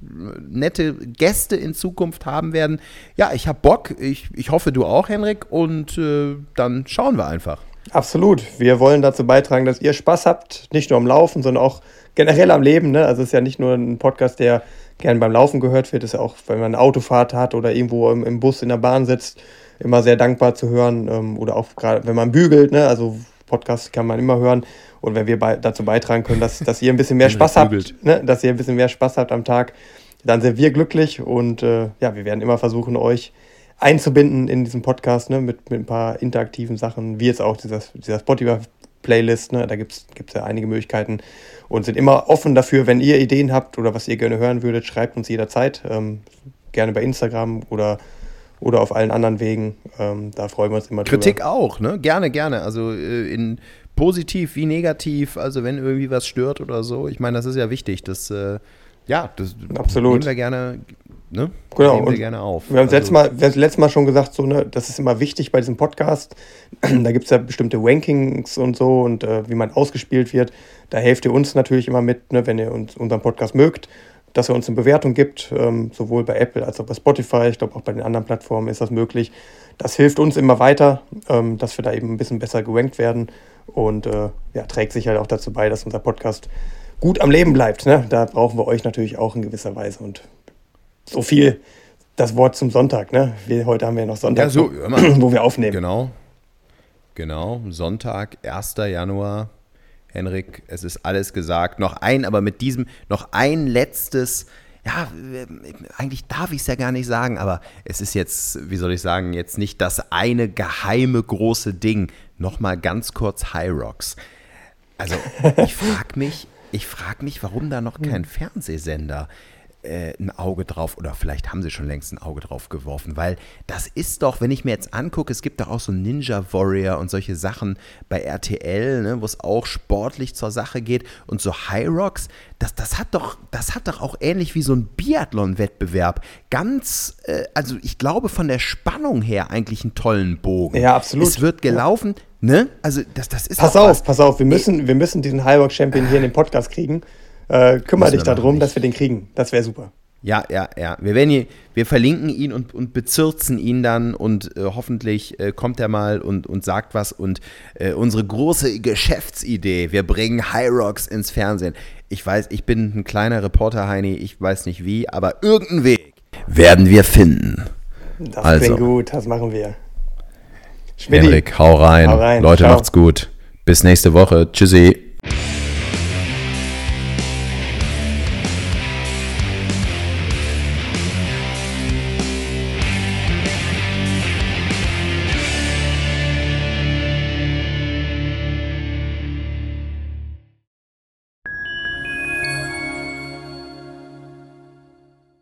nette Gäste in Zukunft haben werden. Ja, ich habe Bock. Ich, ich hoffe, du auch, Henrik. Und äh, dann schauen wir einfach. Absolut. Wir wollen dazu beitragen, dass ihr Spaß habt, nicht nur am Laufen, sondern auch generell am Leben. Ne? Also es ist ja nicht nur ein Podcast, der gern beim Laufen gehört wird, es ist ja auch, wenn man eine Autofahrt hat oder irgendwo im, im Bus in der Bahn sitzt, immer sehr dankbar zu hören. Ähm, oder auch gerade, wenn man bügelt, ne? also Podcast kann man immer hören. Und wenn wir bei, dazu beitragen können, dass, dass ihr ein bisschen mehr Spaß habt, ne? dass ihr ein bisschen mehr Spaß habt am Tag, dann sind wir glücklich und äh, ja, wir werden immer versuchen, euch einzubinden in diesem Podcast, ne? mit, mit ein paar interaktiven Sachen, wie jetzt auch dieser, dieser Spotify Playlist, ne? da gibt es ja einige Möglichkeiten und sind immer offen dafür, wenn ihr Ideen habt oder was ihr gerne hören würdet, schreibt uns jederzeit. Ähm, gerne bei Instagram oder, oder auf allen anderen Wegen. Ähm, da freuen wir uns immer Kritik drüber. auch, ne? Gerne, gerne. Also äh, in positiv wie negativ, also wenn irgendwie was stört oder so. Ich meine, das ist ja wichtig. Das, äh, ja, das Absolut. nehmen wir gerne, ne? Genau. Nehmen wir gerne auf. Wir haben also, letztes, Mal, wir haben letztes Mal schon gesagt, so, ne, das ist immer wichtig bei diesem Podcast. da gibt es ja bestimmte Rankings und so und äh, wie man ausgespielt wird. Da helft ihr uns natürlich immer mit, ne, wenn ihr uns, unseren Podcast mögt, dass er uns eine Bewertung gibt, ähm, sowohl bei Apple als auch bei Spotify. Ich glaube, auch bei den anderen Plattformen ist das möglich. Das hilft uns immer weiter, ähm, dass wir da eben ein bisschen besser gerankt werden und äh, ja, trägt sich halt auch dazu bei, dass unser Podcast gut am Leben bleibt. Ne? Da brauchen wir euch natürlich auch in gewisser Weise. Und so viel das Wort zum Sonntag. Ne? Wir, heute haben wir ja noch Sonntag, ja, so, wo wir aufnehmen. Genau. Genau, Sonntag, 1. Januar Henrik, es ist alles gesagt. Noch ein, aber mit diesem, noch ein letztes, ja, eigentlich darf ich es ja gar nicht sagen, aber es ist jetzt, wie soll ich sagen, jetzt nicht das eine geheime große Ding. Nochmal ganz kurz High Rocks. Also, ich frage mich, ich frage mich, warum da noch kein hm. Fernsehsender äh, ein Auge drauf oder vielleicht haben sie schon längst ein Auge drauf geworfen, weil das ist doch, wenn ich mir jetzt angucke, es gibt doch auch so Ninja Warrior und solche Sachen bei RTL, ne, wo es auch sportlich zur Sache geht und so High Rocks, das, das hat doch, das hat doch auch ähnlich wie so ein Biathlon-Wettbewerb ganz, äh, also ich glaube von der Spannung her eigentlich einen tollen Bogen. Ja, absolut. Es wird gelaufen, ne? Also das, das ist Pass auf, was. pass auf, wir müssen, wir müssen diesen High Rock Champion hier in den Podcast kriegen. Äh, kümmere dich darum, dass wir den kriegen. Das wäre super. Ja, ja, ja. Wir, werden hier, wir verlinken ihn und, und bezirzen ihn dann und äh, hoffentlich äh, kommt er mal und, und sagt was. Und äh, unsere große Geschäftsidee, wir bringen High Rocks ins Fernsehen. Ich weiß, ich bin ein kleiner Reporter, Heini, ich weiß nicht wie, aber irgendeinen Weg werden wir finden. Das also. klingt gut, das machen wir. Schmidti. Henrik, hau rein. Hau rein. Leute, Ciao. macht's gut. Bis nächste Woche. Tschüssi.